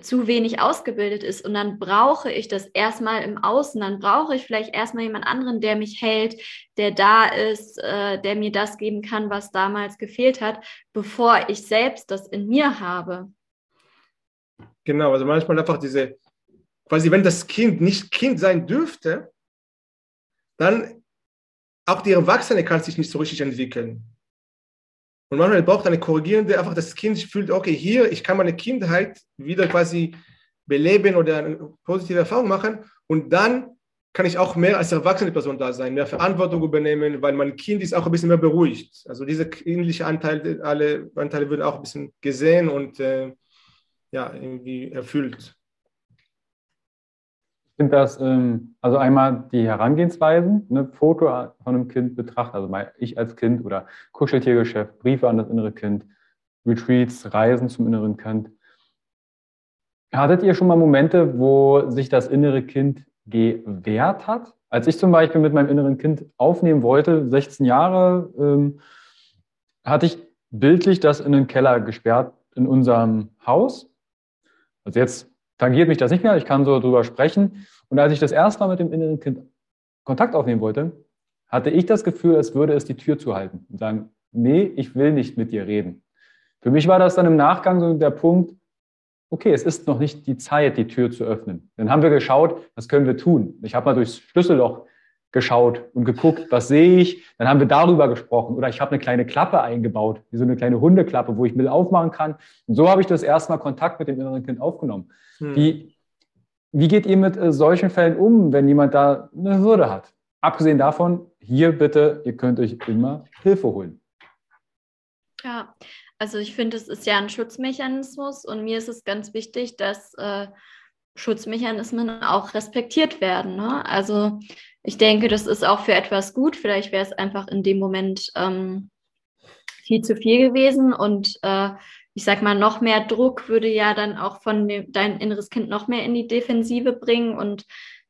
Speaker 2: zu wenig ausgebildet ist. Und dann brauche ich das erstmal im Außen. Dann brauche ich vielleicht erstmal jemand anderen, der mich hält, der da ist, äh, der mir das geben kann, was damals gefehlt hat, bevor ich selbst das in mir habe.
Speaker 3: Genau, also manchmal einfach diese, quasi wenn das Kind nicht Kind sein dürfte, dann auch die Erwachsene kann sich nicht so richtig entwickeln. Und manchmal braucht eine korrigierende, einfach das Kind fühlt, okay, hier, ich kann meine Kindheit wieder quasi beleben oder eine positive Erfahrung machen und dann kann ich auch mehr als erwachsene Person da sein, mehr Verantwortung übernehmen, weil mein Kind ist auch ein bisschen mehr beruhigt. Also diese kindliche Anteile, alle Anteile würden auch ein bisschen gesehen und äh, ja, irgendwie erfüllt.
Speaker 1: Finde das, ähm, also einmal die Herangehensweisen, ne, Foto von einem Kind betrachten, also ich als Kind oder Kuscheltiergeschäft, Briefe an das innere Kind, Retreats, Reisen zum inneren Kind. Hattet ihr schon mal Momente, wo sich das innere Kind gewehrt hat? Als ich zum Beispiel mit meinem inneren Kind aufnehmen wollte, 16 Jahre, ähm, hatte ich bildlich das in den Keller gesperrt in unserem Haus also jetzt tangiert mich das nicht mehr, ich kann so drüber sprechen. Und als ich das erste Mal mit dem inneren Kind Kontakt aufnehmen wollte, hatte ich das Gefühl, als würde es die Tür zuhalten und sagen, nee, ich will nicht mit dir reden. Für mich war das dann im Nachgang so der Punkt, okay, es ist noch nicht die Zeit, die Tür zu öffnen. Dann haben wir geschaut, was können wir tun. Ich habe mal durchs Schlüsselloch geschaut und geguckt, was sehe ich. Dann haben wir darüber gesprochen. Oder ich habe eine kleine Klappe eingebaut, wie so eine kleine Hundeklappe, wo ich Müll aufmachen kann. Und so habe ich das erstmal Kontakt mit dem inneren Kind aufgenommen. Hm. Wie, wie geht ihr mit äh, solchen Fällen um, wenn jemand da eine Hürde hat? Abgesehen davon, hier bitte, ihr könnt euch immer Hilfe holen.
Speaker 2: Ja, also ich finde, es ist ja ein Schutzmechanismus und mir ist es ganz wichtig, dass äh, Schutzmechanismen auch respektiert werden. Ne? Also ich denke, das ist auch für etwas gut. Vielleicht wäre es einfach in dem Moment ähm, viel zu viel gewesen und äh, ich sag mal, noch mehr Druck würde ja dann auch von dem, dein inneres Kind noch mehr in die Defensive bringen. Und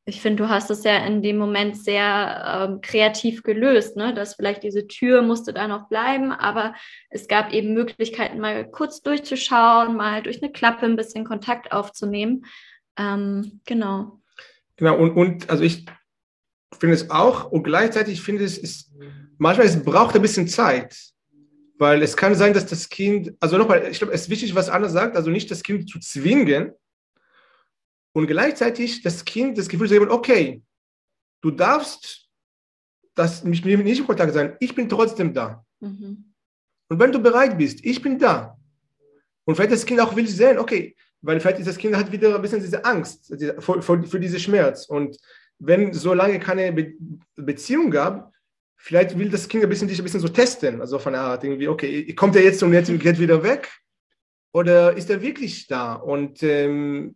Speaker 2: ich finde, du hast es ja in dem Moment sehr ähm, kreativ gelöst, ne? dass vielleicht diese Tür musste da noch bleiben, aber es gab eben Möglichkeiten, mal kurz durchzuschauen, mal durch eine Klappe ein bisschen Kontakt aufzunehmen. Ähm, genau.
Speaker 3: Genau, und, und also ich finde es auch und gleichzeitig finde ich es, manchmal es braucht ein bisschen Zeit, weil es kann sein, dass das Kind, also nochmal, ich glaube, es ist wichtig, was Anna sagt, also nicht das Kind zu zwingen und gleichzeitig das Kind das Gefühl zu geben, okay, du darfst das, mit mir nicht in Kontakt sein, ich bin trotzdem da. Mhm. Und wenn du bereit bist, ich bin da. Und vielleicht das Kind auch will sehen, okay, weil vielleicht ist das Kind hat wieder ein bisschen diese Angst für, für, für diesen Schmerz. Und wenn so lange keine Be Beziehung gab, vielleicht will das Kind ein bisschen dich ein bisschen so testen, also von der Art irgendwie, okay, kommt er jetzt und jetzt geht wieder weg oder ist er wirklich da? Und ähm,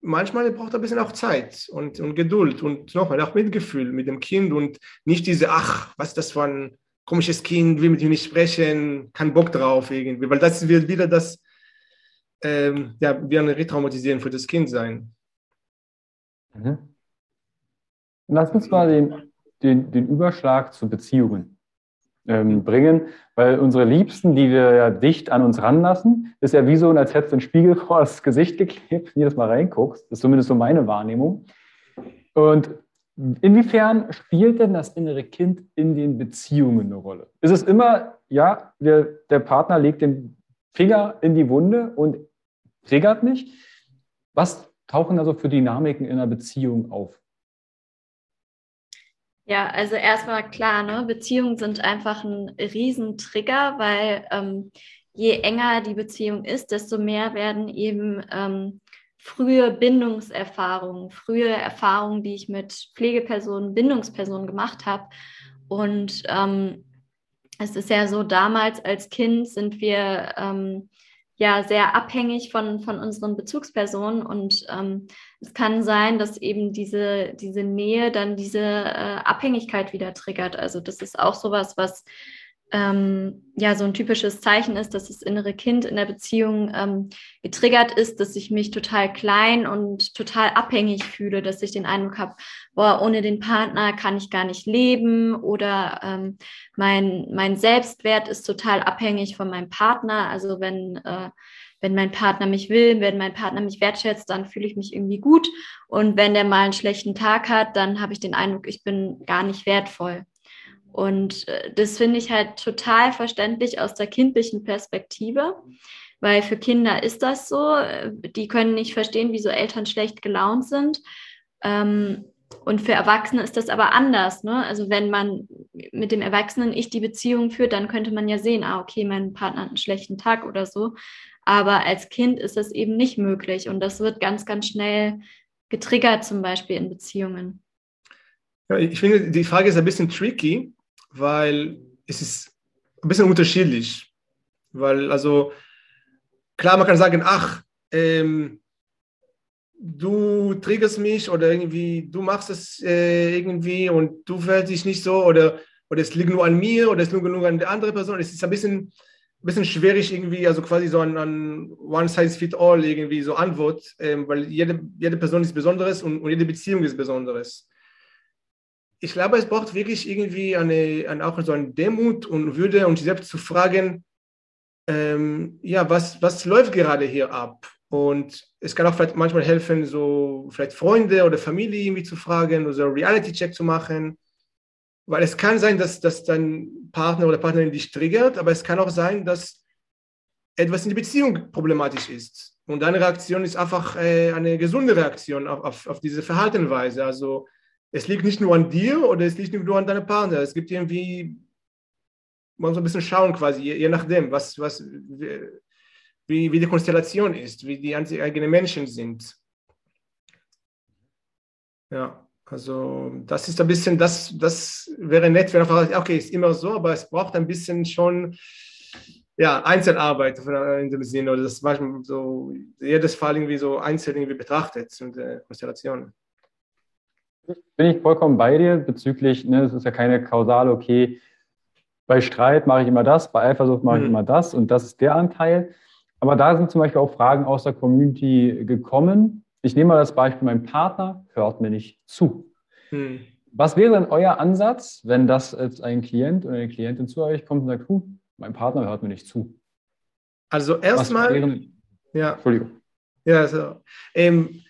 Speaker 3: manchmal braucht er ein bisschen auch Zeit und, und Geduld und nochmal auch Mitgefühl mit dem Kind und nicht diese, ach, was ist das für ein komisches Kind, will mit ihm nicht sprechen, kein Bock drauf irgendwie, weil das wird wieder das, ähm, ja, wie ein Retraumatisieren für das Kind sein.
Speaker 1: Mhm. Lass uns mal den, den, den Überschlag zu Beziehungen ähm, mhm. bringen, weil unsere Liebsten, die wir ja dicht an uns ranlassen, ist ja wie so, als hättest du einen Spiegel vor das Gesicht geklebt, jedes Mal reinguckst. Das ist zumindest so meine Wahrnehmung. Und inwiefern spielt denn das innere Kind in den Beziehungen eine Rolle? Ist es immer, ja, der, der Partner legt den Finger in die Wunde und triggert mich? Was tauchen also für Dynamiken in einer Beziehung auf?
Speaker 2: Ja, also erstmal klar, ne? Beziehungen sind einfach ein Riesentrigger, weil ähm, je enger die Beziehung ist, desto mehr werden eben ähm, frühe Bindungserfahrungen, frühe Erfahrungen, die ich mit Pflegepersonen, Bindungspersonen gemacht habe. Und ähm, es ist ja so, damals als Kind sind wir ähm, ja sehr abhängig von, von unseren Bezugspersonen und ähm, es kann sein, dass eben diese, diese Nähe dann diese äh, Abhängigkeit wieder triggert. Also das ist auch sowas, was ähm, ja so ein typisches Zeichen ist, dass das innere Kind in der Beziehung ähm, getriggert ist, dass ich mich total klein und total abhängig fühle, dass ich den Eindruck habe, boah, ohne den Partner kann ich gar nicht leben oder ähm, mein, mein Selbstwert ist total abhängig von meinem Partner. Also wenn äh, wenn mein Partner mich will, wenn mein Partner mich wertschätzt, dann fühle ich mich irgendwie gut. Und wenn der mal einen schlechten Tag hat, dann habe ich den Eindruck, ich bin gar nicht wertvoll. Und äh, das finde ich halt total verständlich aus der kindlichen Perspektive, weil für Kinder ist das so. Die können nicht verstehen, wieso Eltern schlecht gelaunt sind. Ähm, und für Erwachsene ist das aber anders. Ne? Also wenn man mit dem Erwachsenen ich die Beziehung führt, dann könnte man ja sehen, ah, okay, mein Partner hat einen schlechten Tag oder so. Aber als Kind ist das eben nicht möglich. Und das wird ganz, ganz schnell getriggert, zum Beispiel in Beziehungen.
Speaker 3: Ja, ich finde, die Frage ist ein bisschen tricky, weil es ist ein bisschen unterschiedlich. Weil, also, klar, man kann sagen, ach, ähm, du triggerst mich oder irgendwie, du machst es äh, irgendwie und du fällst dich nicht so oder, oder es liegt nur an mir oder es liegt nur an der anderen Person. Es ist ein bisschen, ein bisschen schwierig irgendwie, also quasi so an, an One Size Fit All irgendwie so Antwort, ähm, weil jede, jede Person ist Besonderes und, und jede Beziehung ist Besonderes ich glaube, es braucht wirklich irgendwie eine, eine, auch so eine Demut und Würde und selbst zu fragen, ähm, ja, was, was läuft gerade hier ab? Und es kann auch vielleicht manchmal helfen, so vielleicht Freunde oder Familie irgendwie zu fragen oder so Reality-Check zu machen. Weil es kann sein, dass, dass dein Partner oder Partnerin dich triggert, aber es kann auch sein, dass etwas in der Beziehung problematisch ist. Und deine Reaktion ist einfach äh, eine gesunde Reaktion auf, auf, auf diese Verhaltensweise. Also es liegt nicht nur an dir oder es liegt nicht nur an deinem Partner. Es gibt irgendwie, man muss ein bisschen schauen quasi, je, je nachdem, was, was, wie, wie die Konstellation ist, wie die eigenen Menschen sind. Ja, also das ist ein bisschen, das, das wäre nett, wenn einfach, okay, ist immer so, aber es braucht ein bisschen schon, ja, Einzelarbeit in dem Sinne, oder das manchmal so, jedes Fall irgendwie so einzeln irgendwie betrachtet und äh, Konstellationen
Speaker 1: bin ich vollkommen bei dir bezüglich, ne, es ist ja keine kausale, okay, bei Streit mache ich immer das, bei Eifersucht mache ich mhm. immer das und das ist der Anteil. Aber da sind zum Beispiel auch Fragen aus der Community gekommen. Ich nehme mal das Beispiel, mein Partner hört mir nicht zu. Mhm. Was wäre denn euer Ansatz, wenn das jetzt ein Klient oder eine Klientin zu euch kommt und sagt, huh, mein Partner hört mir nicht zu?
Speaker 3: Also erstmal, ja, Entschuldigung. Ja, also, ähm,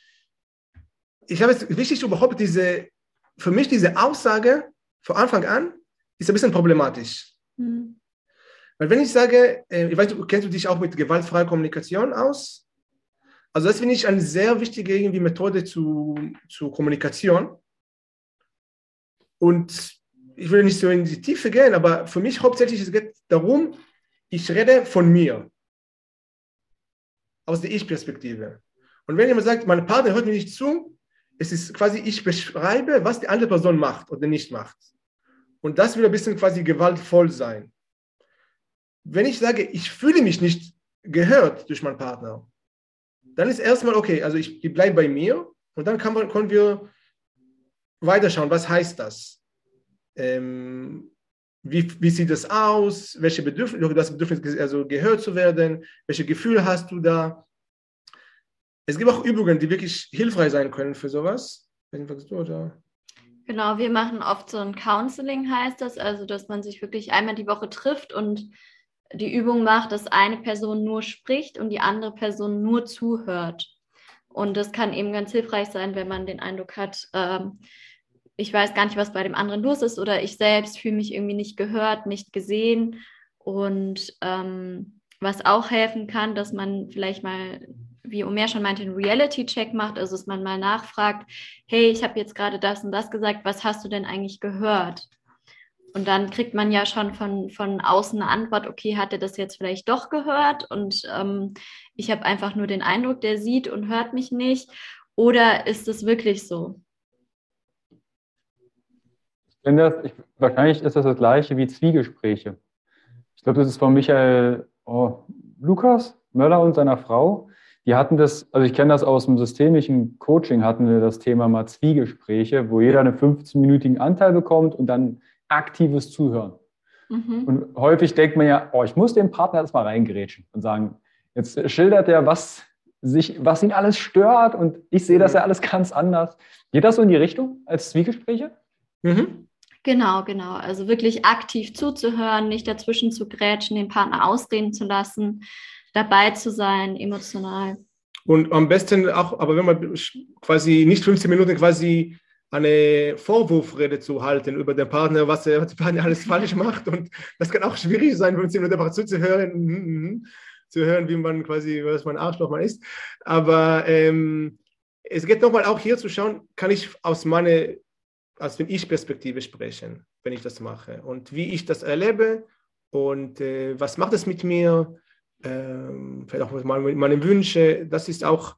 Speaker 3: ich habe es wichtig überhaupt diese, für mich diese Aussage von Anfang an ist ein bisschen problematisch. Mhm. Weil wenn ich sage, äh, ich weiß, du kennst du dich auch mit gewaltfreier Kommunikation aus? Also das finde ich eine sehr wichtige irgendwie Methode zu, zu Kommunikation. Und ich will nicht so in die Tiefe gehen, aber für mich hauptsächlich es geht darum, ich rede von mir. Aus der Ich-Perspektive. Und wenn jemand sagt, mein Partner hört mir nicht zu, es ist quasi, ich beschreibe, was die andere Person macht oder nicht macht. Und das will ein bisschen quasi gewaltvoll sein. Wenn ich sage, ich fühle mich nicht gehört durch meinen Partner, dann ist erstmal okay, also ich, ich bleibe bei mir und dann kann man, können wir weiterschauen, was heißt das? Ähm, wie, wie sieht das aus? Welche Bedürfnisse, das Bedürfnis, also gehört zu werden? Welche Gefühle hast du da? Es gibt auch Übungen, die wirklich hilfreich sein können für sowas.
Speaker 2: Genau, wir machen oft so ein Counseling, heißt das, also dass man sich wirklich einmal die Woche trifft und die Übung macht, dass eine Person nur spricht und die andere Person nur zuhört. Und das kann eben ganz hilfreich sein, wenn man den Eindruck hat, ähm, ich weiß gar nicht, was bei dem anderen los ist oder ich selbst fühle mich irgendwie nicht gehört, nicht gesehen. Und ähm, was auch helfen kann, dass man vielleicht mal, wie Omer schon meinte, einen Reality-Check macht, also dass man mal nachfragt, hey, ich habe jetzt gerade das und das gesagt, was hast du denn eigentlich gehört? Und dann kriegt man ja schon von, von außen eine Antwort, okay, hat er das jetzt vielleicht doch gehört und ähm, ich habe einfach nur den Eindruck, der sieht und hört mich nicht. Oder ist es wirklich so?
Speaker 1: Finde das, ich, wahrscheinlich ist das das gleiche wie Zwiegespräche. Ich glaube, das ist von Michael oh, Lukas Möller und seiner Frau. Die hatten das, also ich kenne das aus dem systemischen Coaching, hatten wir das Thema mal Zwiegespräche, wo jeder einen 15-minütigen Anteil bekommt und dann aktives Zuhören. Mhm. Und häufig denkt man ja, oh, ich muss dem Partner erstmal reingerätschen und sagen, jetzt schildert er, was, sich, was ihn alles stört und ich sehe das ja alles ganz anders. Geht das so in die Richtung als Zwiegespräche?
Speaker 2: Mhm. Genau, genau. Also wirklich aktiv zuzuhören, nicht dazwischen zu grätschen, den Partner ausreden zu lassen, dabei zu sein, emotional.
Speaker 3: Und am besten auch, aber wenn man quasi nicht 15 Minuten quasi eine Vorwurfrede zu halten über den Partner, was der Partner alles falsch macht. Und das kann auch schwierig sein, 15 Minuten einfach zuzuhören, mhm, mhm, zu hören, wie man quasi, was man Arschloch man ist. Aber ähm, es geht nochmal auch hier zu schauen, kann ich aus meiner, aus wenn ich Perspektive sprechen, wenn ich das mache und wie ich das erlebe und äh, was macht es mit mir, ähm, vielleicht auch meine, meine Wünsche, das ist auch,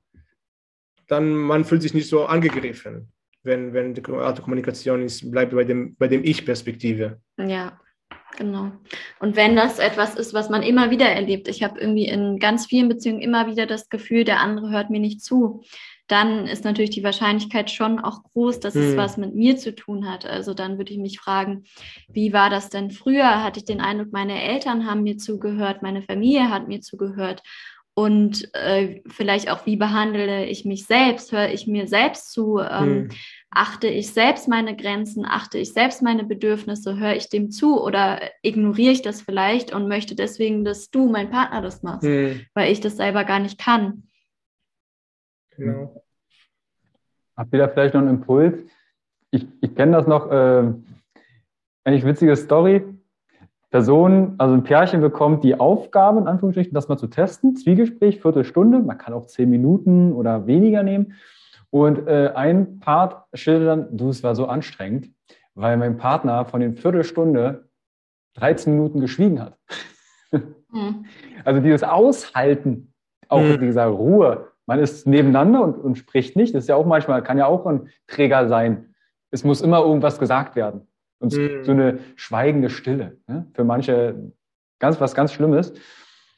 Speaker 3: dann man fühlt sich nicht so angegriffen wenn, wenn die Art der Kommunikation ist, bleibt bei dem, bei dem Ich-Perspektive.
Speaker 2: Ja, genau. Und wenn das etwas ist, was man immer wieder erlebt, ich habe irgendwie in ganz vielen Beziehungen immer wieder das Gefühl, der andere hört mir nicht zu, dann ist natürlich die Wahrscheinlichkeit schon auch groß, dass hm. es was mit mir zu tun hat. Also dann würde ich mich fragen, wie war das denn früher? Hatte ich den Eindruck, meine Eltern haben mir zugehört, meine Familie hat mir zugehört und äh, vielleicht auch, wie behandle ich mich selbst, höre ich mir selbst zu, ähm, mhm. achte ich selbst meine Grenzen, achte ich selbst meine Bedürfnisse, höre ich dem zu oder ignoriere ich das vielleicht und möchte deswegen, dass du, mein Partner, das machst, mhm. weil ich das selber gar nicht kann.
Speaker 1: Genau. Habt ihr da vielleicht noch einen Impuls? Ich, ich kenne das noch, äh, eine witzige Story. Person, also ein Pärchen bekommt die Aufgabe, in Anführungsstrichen, das mal zu testen. Zwiegespräch, Viertelstunde, man kann auch zehn Minuten oder weniger nehmen. Und äh, ein Part schildert dann, du, es war so anstrengend, weil mein Partner von den Viertelstunde 13 Minuten geschwiegen hat. Mhm. Also dieses Aushalten, auch mhm. dieser Ruhe. Man ist nebeneinander und, und spricht nicht. Das ist ja auch manchmal, kann ja auch ein Träger sein. Es muss immer irgendwas gesagt werden. Und mhm. so eine schweigende Stille. Ne? Für manche ganz was ganz Schlimmes.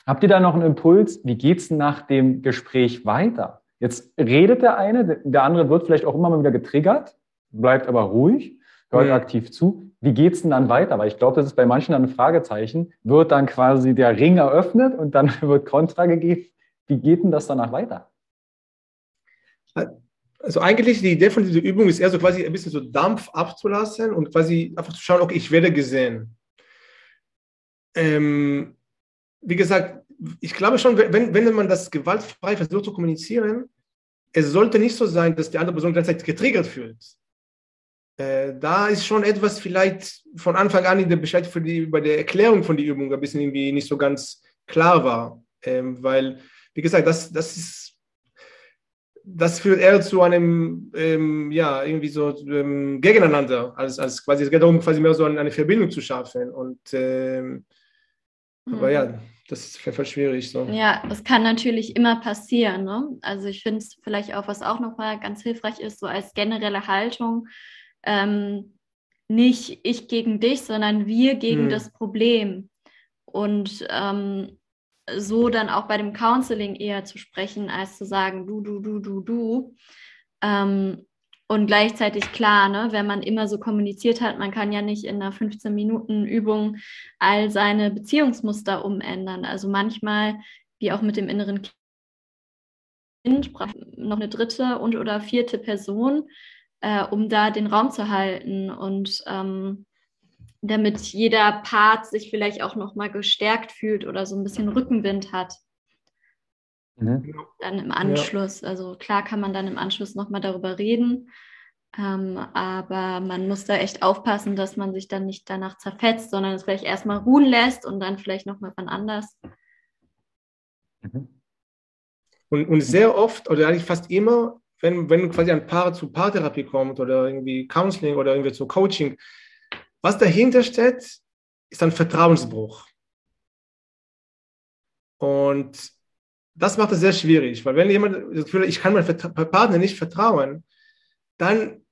Speaker 1: Habt ihr da noch einen Impuls? Wie geht's nach dem Gespräch weiter? Jetzt redet der eine, der andere wird vielleicht auch immer mal wieder getriggert, bleibt aber ruhig, hört mhm. aktiv zu. Wie geht's denn dann weiter? Weil ich glaube, das ist bei manchen dann ein Fragezeichen. Wird dann quasi der Ring eröffnet und dann wird Kontra gegeben? Wie geht denn das danach weiter?
Speaker 3: Also eigentlich die Idee von dieser Übung ist eher so quasi ein bisschen so Dampf abzulassen und quasi einfach zu schauen, okay, ich werde gesehen. Ähm, wie gesagt, ich glaube schon, wenn, wenn man das gewaltfrei versucht zu kommunizieren, es sollte nicht so sein, dass die andere Person gleichzeitig getriggert fühlt. Äh, da ist schon etwas vielleicht von Anfang an in der Bescheid für die, bei der Erklärung von der Übung ein bisschen irgendwie nicht so ganz klar war. Ähm, weil, wie gesagt, das, das ist das führt eher zu einem, ähm, ja, irgendwie so ähm, Gegeneinander, als, als quasi, es geht darum, quasi mehr so eine Verbindung zu schaffen. Und, ähm, mhm. aber ja, das ist voll schwierig. So.
Speaker 2: Ja, das kann natürlich immer passieren. Ne? Also ich finde es vielleicht auch, was auch nochmal ganz hilfreich ist, so als generelle Haltung, ähm, nicht ich gegen dich, sondern wir gegen mhm. das Problem. Und ähm, so dann auch bei dem Counseling eher zu sprechen, als zu sagen, du, du, du, du, du. Ähm, und gleichzeitig klar, ne, wenn man immer so kommuniziert hat, man kann ja nicht in einer 15-Minuten-Übung all seine Beziehungsmuster umändern. Also manchmal, wie auch mit dem inneren Kind, noch eine dritte und oder vierte Person, äh, um da den Raum zu halten und ähm, damit jeder Part sich vielleicht auch noch mal gestärkt fühlt oder so ein bisschen Rückenwind hat. Mhm. Dann im Anschluss, ja. also klar kann man dann im Anschluss noch mal darüber reden, ähm, aber man muss da echt aufpassen, dass man sich dann nicht danach zerfetzt, sondern es vielleicht erstmal ruhen lässt und dann vielleicht noch mal wann anders.
Speaker 3: Mhm. Und, und sehr oft oder eigentlich fast immer, wenn, wenn quasi ein Paar zu Paartherapie kommt oder irgendwie Counseling oder irgendwie zu Coaching, was dahinter steht, ist ein Vertrauensbruch. Und das macht es sehr schwierig, weil wenn jemand das Gefühl hat, ich kann meinem Partner nicht vertrauen, dann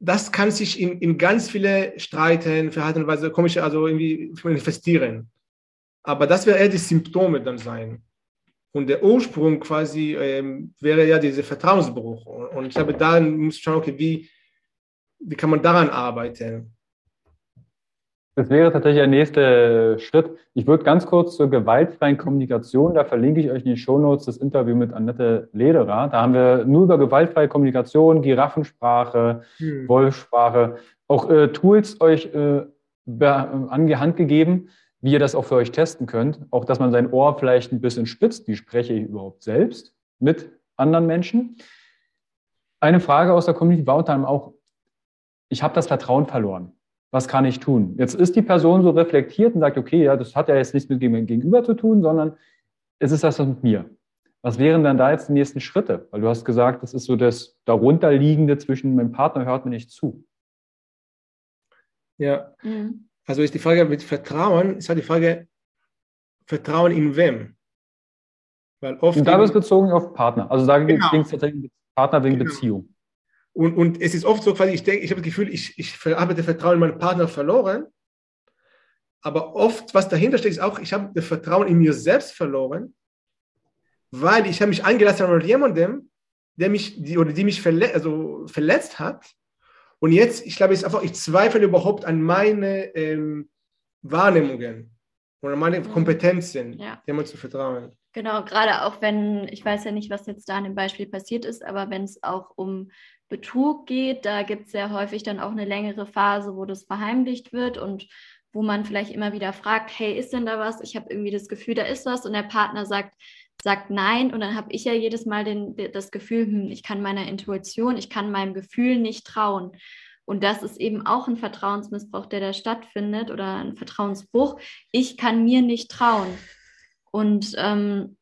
Speaker 3: das kann sich in, in ganz viele Streiten, Verhaltensweise, komische, also irgendwie manifestieren. Aber das wäre eher die Symptome dann sein. Und der Ursprung quasi ähm, wäre ja dieser Vertrauensbruch. Und ich glaube, da muss ich schauen, okay, wie, wie kann man daran arbeiten?
Speaker 1: Das wäre tatsächlich der nächste Schritt. Ich würde ganz kurz zur gewaltfreien Kommunikation, da verlinke ich euch in die Shownotes das Interview mit Annette Lederer. Da haben wir nur über gewaltfreie Kommunikation, Giraffensprache, hm. Wolfsprache, auch äh, Tools euch äh, an die Hand gegeben, wie ihr das auch für euch testen könnt. Auch, dass man sein Ohr vielleicht ein bisschen spitzt. Wie spreche ich überhaupt selbst mit anderen Menschen? Eine Frage aus der Community war unter anderem auch, ich habe das Vertrauen verloren was kann ich tun? Jetzt ist die Person so reflektiert und sagt, okay, ja, das hat ja jetzt nichts mit dem Gegenüber zu tun, sondern es ist das mit mir. Was wären dann da jetzt die nächsten Schritte? Weil du hast gesagt, das ist so das darunterliegende zwischen meinem Partner hört mir nicht zu.
Speaker 3: Ja, mhm. also ist die Frage mit Vertrauen, ist halt die Frage, Vertrauen in wem?
Speaker 1: Weil oft und da wird es bezogen auf Partner. Also da genau. ging es tatsächlich Partner wegen genau. Beziehung.
Speaker 3: Und, und es ist oft so, quasi, ich denke, ich habe das Gefühl, ich, ich habe das Vertrauen in meinen Partner verloren. Aber oft, was dahinter steht, ist auch, ich habe das Vertrauen in mir selbst verloren, weil ich habe mich eingelassen habe mit jemandem, der mich die, oder die mich verle also verletzt hat. Und jetzt, ich glaube, ist einfach, ich zweifle überhaupt an meine ähm, Wahrnehmungen oder meine mhm. Kompetenzen, ja. jemand zu vertrauen.
Speaker 2: Genau, gerade auch wenn, ich weiß ja nicht, was jetzt da in dem Beispiel passiert ist, aber wenn es auch um Betrug geht, da gibt es sehr häufig dann auch eine längere Phase, wo das verheimlicht wird und wo man vielleicht immer wieder fragt, hey, ist denn da was? Ich habe irgendwie das Gefühl, da ist was und der Partner sagt, sagt nein und dann habe ich ja jedes Mal den, das Gefühl, hm, ich kann meiner Intuition, ich kann meinem Gefühl nicht trauen. Und das ist eben auch ein Vertrauensmissbrauch, der da stattfindet oder ein Vertrauensbruch. Ich kann mir nicht trauen. Und ähm,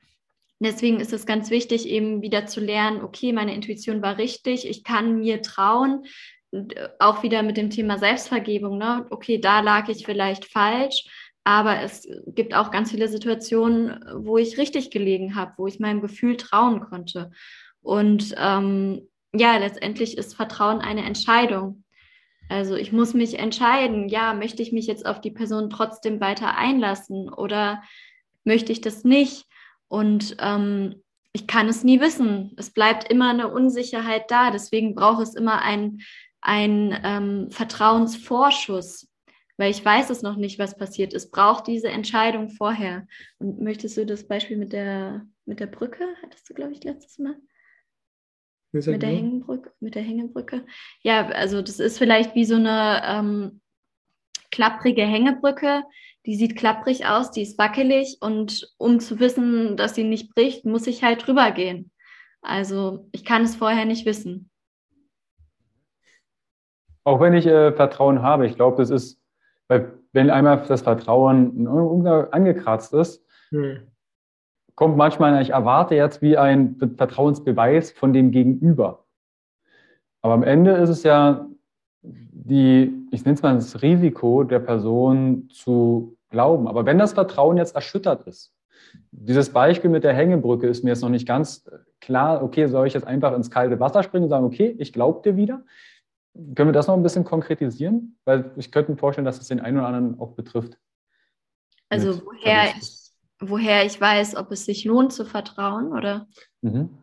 Speaker 2: Deswegen ist es ganz wichtig, eben wieder zu lernen, okay, meine Intuition war richtig, ich kann mir trauen. Äh, auch wieder mit dem Thema Selbstvergebung, ne? okay, da lag ich vielleicht falsch, aber es gibt auch ganz viele Situationen, wo ich richtig gelegen habe, wo ich meinem Gefühl trauen konnte. Und ähm, ja, letztendlich ist Vertrauen eine Entscheidung. Also ich muss mich entscheiden, ja, möchte ich mich jetzt auf die Person trotzdem weiter einlassen oder möchte ich das nicht? Und ähm, ich kann es nie wissen. Es bleibt immer eine Unsicherheit da. Deswegen braucht es immer einen ähm, Vertrauensvorschuss, weil ich weiß es noch nicht, was passiert ist. Braucht diese Entscheidung vorher. Und möchtest du das Beispiel mit der, mit der Brücke? Hattest du, glaube ich, letztes Mal? Mit der, Hängebrücke, mit der Hängebrücke. Ja, also das ist vielleicht wie so eine ähm, klapprige Hängebrücke, die sieht klapprig aus, die ist wackelig und um zu wissen, dass sie nicht bricht, muss ich halt drüber gehen. Also ich kann es vorher nicht wissen.
Speaker 1: Auch wenn ich äh, Vertrauen habe, ich glaube, das ist, weil wenn einmal das Vertrauen angekratzt ist, hm. kommt manchmal, ich erwarte jetzt wie ein Vertrauensbeweis von dem Gegenüber. Aber am Ende ist es ja die, ich nenne es mal das Risiko der Person zu glauben. Aber wenn das Vertrauen jetzt erschüttert ist, dieses Beispiel mit der Hängebrücke ist mir jetzt noch nicht ganz klar, okay, soll ich jetzt einfach ins kalte Wasser springen und sagen, okay, ich glaube dir wieder? Können wir das noch ein bisschen konkretisieren? Weil ich könnte mir vorstellen, dass es den einen oder anderen auch betrifft.
Speaker 2: Also woher ich, woher ich weiß, ob es sich lohnt zu vertrauen, oder? Mhm.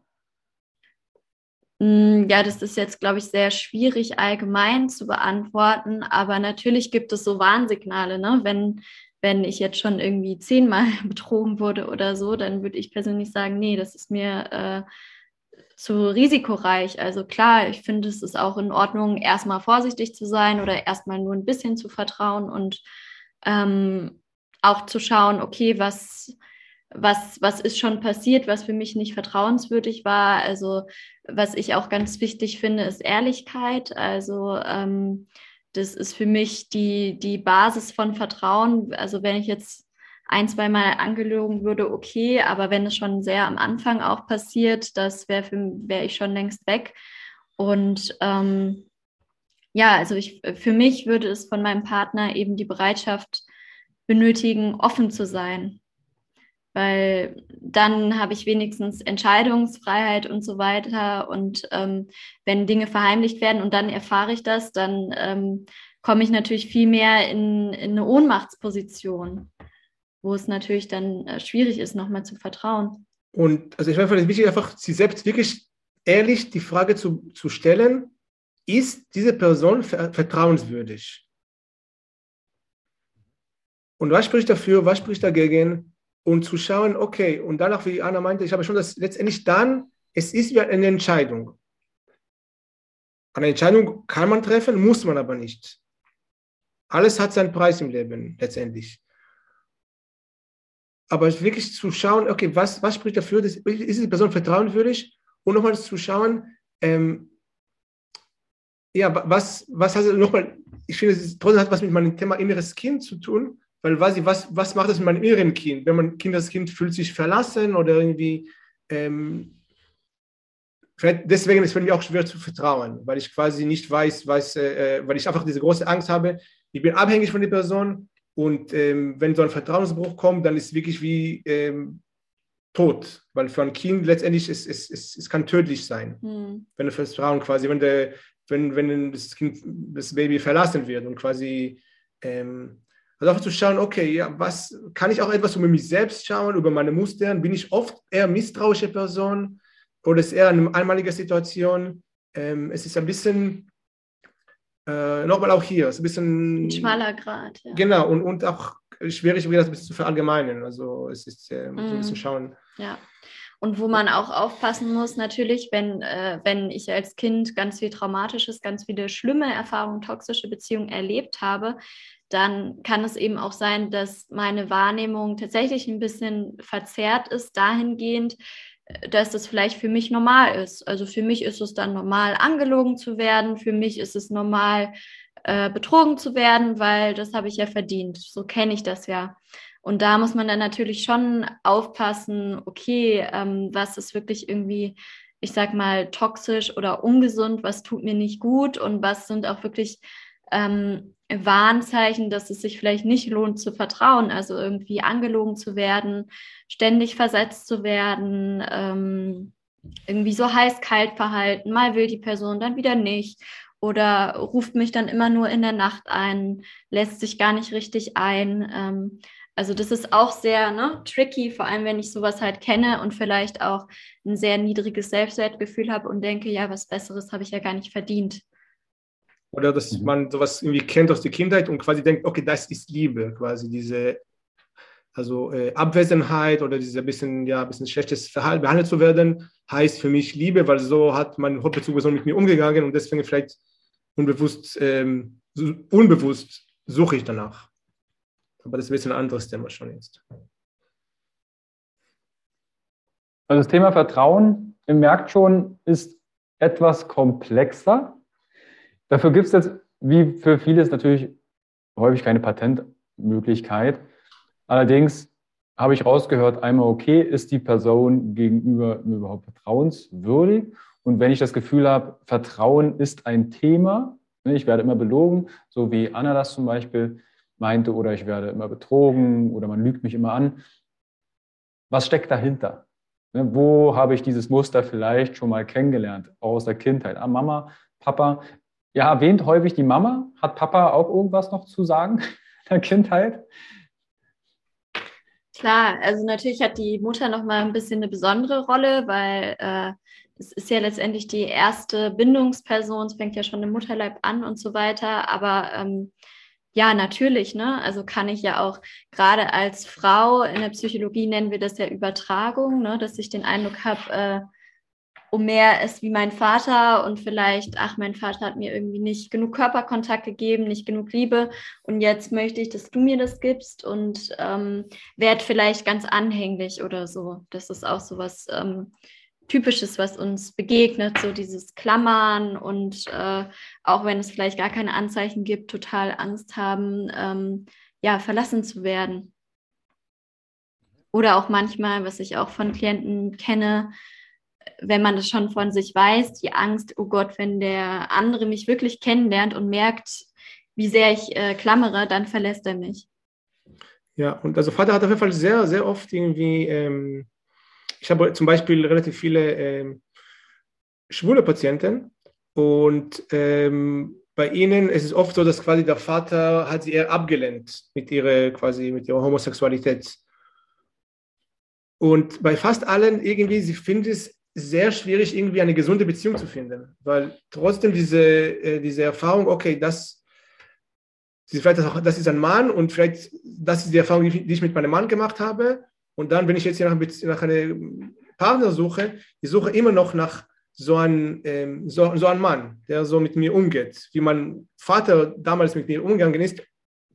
Speaker 2: Mm, ja, das ist jetzt, glaube ich, sehr schwierig allgemein zu beantworten, aber natürlich gibt es so Warnsignale, ne? Wenn, wenn ich jetzt schon irgendwie zehnmal betrogen wurde oder so, dann würde ich persönlich sagen, nee, das ist mir äh, zu risikoreich. Also klar, ich finde, es ist auch in Ordnung, erstmal vorsichtig zu sein oder erstmal nur ein bisschen zu vertrauen und ähm, auch zu schauen, okay, was, was, was ist schon passiert, was für mich nicht vertrauenswürdig war. Also was ich auch ganz wichtig finde, ist Ehrlichkeit. Also ähm, das ist für mich die, die Basis von Vertrauen. Also wenn ich jetzt ein, zwei Mal angelogen würde, okay, aber wenn es schon sehr am Anfang auch passiert, das wäre wär ich schon längst weg. Und ähm, ja, also ich, für mich würde es von meinem Partner eben die Bereitschaft benötigen, offen zu sein weil dann habe ich wenigstens Entscheidungsfreiheit und so weiter. Und ähm, wenn Dinge verheimlicht werden und dann erfahre ich das, dann ähm, komme ich natürlich viel mehr in, in, eine Ohnmachtsposition, wo es natürlich dann äh, schwierig ist, nochmal zu vertrauen.
Speaker 3: Und also ich meine, es ist wichtig, einfach sie selbst wirklich ehrlich die Frage zu, zu stellen, ist diese Person vertrauenswürdig? Und was spricht dafür, was spricht dagegen? Und zu schauen, okay, und danach, wie Anna meinte, ich habe schon das letztendlich dann, es ist wie eine Entscheidung. Eine Entscheidung kann man treffen, muss man aber nicht. Alles hat seinen Preis im Leben letztendlich. Aber wirklich zu schauen, okay, was, was spricht dafür, ist die Person vertrauenswürdig? Und nochmal zu schauen, ähm, ja, was, was hat nochmal, ich finde, es trotzdem hat was mit meinem Thema inneres Kind zu tun, weil ich, was, was macht das mit meinem inneren Kind? Wenn man Kind, das Kind fühlt sich verlassen oder irgendwie, ähm, deswegen ist es für mich auch schwer zu vertrauen, weil ich quasi nicht weiß, weiß äh, äh, weil ich einfach diese große Angst habe, ich bin abhängig von der Person und ähm, wenn so ein Vertrauensbruch kommt, dann ist es wirklich wie ähm, tot, weil für ein Kind letztendlich es, es, es, es kann tödlich sein, mhm. wenn das Vertrauen quasi, wenn, der, wenn, wenn das Kind, das Baby verlassen wird und quasi ähm, also einfach zu schauen, okay, ja, was kann ich auch etwas über mich selbst schauen, über meine Muster? Bin ich oft eher misstrauische Person oder ist eher eine einmalige Situation? Ähm, es ist ein bisschen, äh, nochmal auch hier, es ist ein bisschen.
Speaker 2: Ein schmaler Grad.
Speaker 3: Ja. Genau, und, und auch schwierig, wieder das ein bisschen zu verallgemeinern. Also es ist äh, mm. so ein bisschen mhm. schauen.
Speaker 2: Ja. Und wo man auch aufpassen muss, natürlich, wenn, äh, wenn ich als Kind ganz viel Traumatisches, ganz viele schlimme Erfahrungen, toxische Beziehungen erlebt habe, dann kann es eben auch sein, dass meine Wahrnehmung tatsächlich ein bisschen verzerrt ist, dahingehend, äh, dass das vielleicht für mich normal ist. Also für mich ist es dann normal, angelogen zu werden, für mich ist es normal, äh, betrogen zu werden, weil das habe ich ja verdient. So kenne ich das ja. Und da muss man dann natürlich schon aufpassen, okay, ähm, was ist wirklich irgendwie, ich sag mal, toxisch oder ungesund, was tut mir nicht gut und was sind auch wirklich ähm, Warnzeichen, dass es sich vielleicht nicht lohnt zu vertrauen, also irgendwie angelogen zu werden, ständig versetzt zu werden, ähm, irgendwie so heiß-kalt verhalten, mal will die Person, dann wieder nicht oder ruft mich dann immer nur in der Nacht ein, lässt sich gar nicht richtig ein. Ähm, also das ist auch sehr ne, tricky, vor allem wenn ich sowas halt kenne und vielleicht auch ein sehr niedriges Selbstwertgefühl habe und denke, ja, was Besseres habe ich ja gar nicht verdient.
Speaker 3: Oder dass mhm. man sowas irgendwie kennt aus der Kindheit und quasi denkt, okay, das ist Liebe, quasi diese also äh, Abwesenheit oder diese bisschen, ja, bisschen schlechtes Verhalten behandelt zu werden, heißt für mich Liebe, weil so hat mein Hauptbezugsperson mit mir umgegangen und deswegen vielleicht unbewusst, ähm, unbewusst suche ich danach. Aber das ist ein bisschen ein anderes Thema schon jetzt.
Speaker 1: Also das Thema Vertrauen, ihr merkt schon, ist etwas komplexer. Dafür gibt es jetzt, wie für vieles, natürlich häufig keine Patentmöglichkeit. Allerdings habe ich rausgehört, einmal okay, ist die Person gegenüber überhaupt vertrauenswürdig? Und wenn ich das Gefühl habe, Vertrauen ist ein Thema, ne, ich werde immer belogen, so wie Anna das zum Beispiel meinte, oder ich werde immer betrogen oder man lügt mich immer an. Was steckt dahinter? Ne, wo habe ich dieses Muster vielleicht schon mal kennengelernt, auch aus der Kindheit? Ah, Mama, Papa, ja, erwähnt häufig die Mama. Hat Papa auch irgendwas noch zu sagen in der Kindheit?
Speaker 2: Klar, also natürlich hat die Mutter noch mal ein bisschen eine besondere Rolle, weil äh, es ist ja letztendlich die erste Bindungsperson, es fängt ja schon im Mutterleib an und so weiter. Aber ähm, ja, natürlich, ne? Also kann ich ja auch gerade als Frau in der Psychologie nennen wir das ja Übertragung, ne? dass ich den Eindruck habe, äh, um mehr ist wie mein Vater und vielleicht, ach, mein Vater hat mir irgendwie nicht genug Körperkontakt gegeben, nicht genug Liebe und jetzt möchte ich, dass du mir das gibst und ähm, werde vielleicht ganz anhänglich oder so. Das ist auch so was ähm, Typisches, was uns begegnet, so dieses Klammern und äh, auch wenn es vielleicht gar keine Anzeichen gibt, total Angst haben, ähm, ja, verlassen zu werden. Oder auch manchmal, was ich auch von Klienten kenne, wenn man das schon von sich weiß, die Angst, oh Gott, wenn der andere mich wirklich kennenlernt und merkt, wie sehr ich äh, klammere, dann verlässt er mich.
Speaker 3: Ja, und also Vater hat auf jeden Fall sehr, sehr oft irgendwie, ähm, ich habe zum Beispiel relativ viele ähm, schwule Patienten und ähm, bei ihnen ist es oft so, dass quasi der Vater hat sie eher abgelehnt mit ihrer quasi mit ihrer Homosexualität. Und bei fast allen irgendwie, sie finden es sehr schwierig, irgendwie eine gesunde Beziehung zu finden, weil trotzdem diese, äh, diese Erfahrung, okay, das, vielleicht das, das ist ein Mann und vielleicht das ist die Erfahrung, die ich mit meinem Mann gemacht habe. Und dann, wenn ich jetzt hier nach, nach Partner suche, ich suche immer noch nach so einem ähm, so, so Mann, der so mit mir umgeht, wie mein Vater damals mit mir umgegangen ist.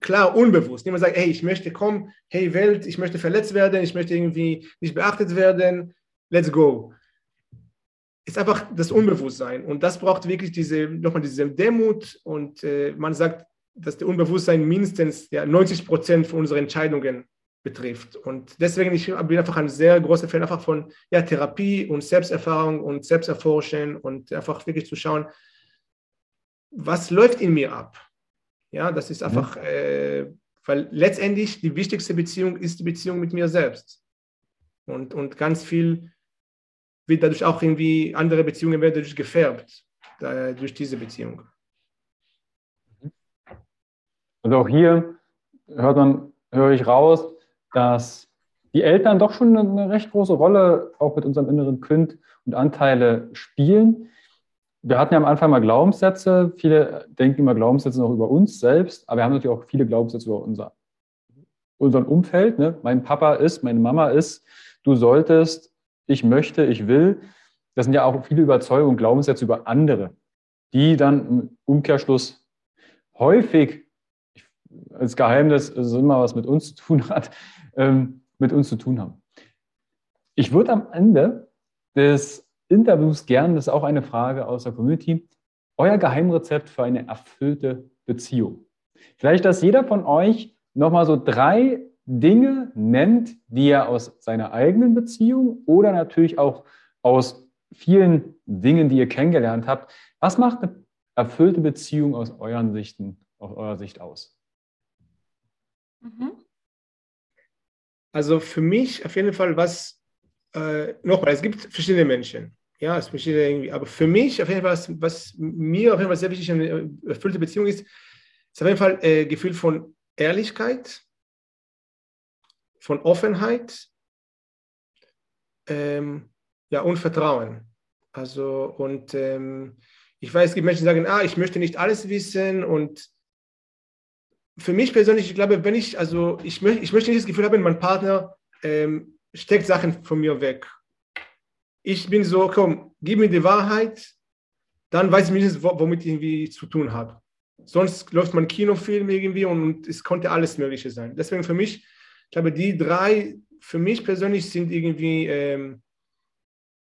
Speaker 3: Klar, unbewusst. Niemand sagt, hey, ich möchte kommen, hey Welt, ich möchte verletzt werden, ich möchte irgendwie nicht beachtet werden, let's go ist einfach das Unbewusstsein. Und das braucht wirklich diese, nochmal diese Demut. Und äh, man sagt, dass der Unbewusstsein mindestens ja, 90 Prozent von unseren Entscheidungen betrifft. Und deswegen ich bin einfach ein sehr großer Fan einfach von ja, Therapie und Selbsterfahrung und Selbsterforschen und einfach wirklich zu schauen, was läuft in mir ab. Ja, das ist mhm. einfach, mhm. äh, weil letztendlich die wichtigste Beziehung ist die Beziehung mit mir selbst. Und, und ganz viel wird dadurch auch irgendwie andere Beziehungen werden dadurch gefärbt, äh, durch diese Beziehung.
Speaker 1: Also auch hier hört man, höre ich raus, dass die Eltern doch schon eine recht große Rolle auch mit unserem inneren Kind und Anteile spielen. Wir hatten ja am Anfang mal Glaubenssätze. Viele denken immer Glaubenssätze noch über uns selbst, aber wir haben natürlich auch viele Glaubenssätze über unser, unseren Umfeld. Ne? Mein Papa ist, meine Mama ist, du solltest, ich möchte, ich will, das sind ja auch viele Überzeugungen, Glaubenssätze über andere, die dann im Umkehrschluss häufig als Geheimnis, also immer was mit uns zu tun hat, ähm, mit uns zu tun haben. Ich würde am Ende des Interviews gern, das ist auch eine Frage aus der Community, euer Geheimrezept für eine erfüllte Beziehung. Vielleicht, dass jeder von euch nochmal so drei Dinge nennt, die er aus seiner eigenen Beziehung oder natürlich auch aus vielen Dingen, die ihr kennengelernt habt. Was macht eine erfüllte Beziehung aus euren Sichten, aus eurer Sicht aus?
Speaker 3: Mhm. Also für mich auf jeden Fall was, äh, nochmal, es gibt verschiedene Menschen. Ja, es verschiedene irgendwie, aber für mich auf jeden Fall, was, was mir auf jeden Fall sehr wichtig in einer erfüllten Beziehung ist, ist auf jeden Fall äh, Gefühl von Ehrlichkeit, von Offenheit ähm, ja, und Vertrauen. Also, und ähm, ich weiß, es gibt Menschen, die sagen, ah, ich möchte nicht alles wissen. Und für mich persönlich, ich glaube, wenn ich, also ich, möchte, ich möchte nicht das Gefühl haben, mein Partner ähm, steckt Sachen von mir weg. Ich bin so, komm, gib mir die Wahrheit, dann weiß ich mindestens, womit ich irgendwie zu tun habe. Sonst läuft mein Kinofilm irgendwie und es konnte alles Mögliche sein. Deswegen für mich ich glaube, die drei für mich persönlich sind irgendwie ähm,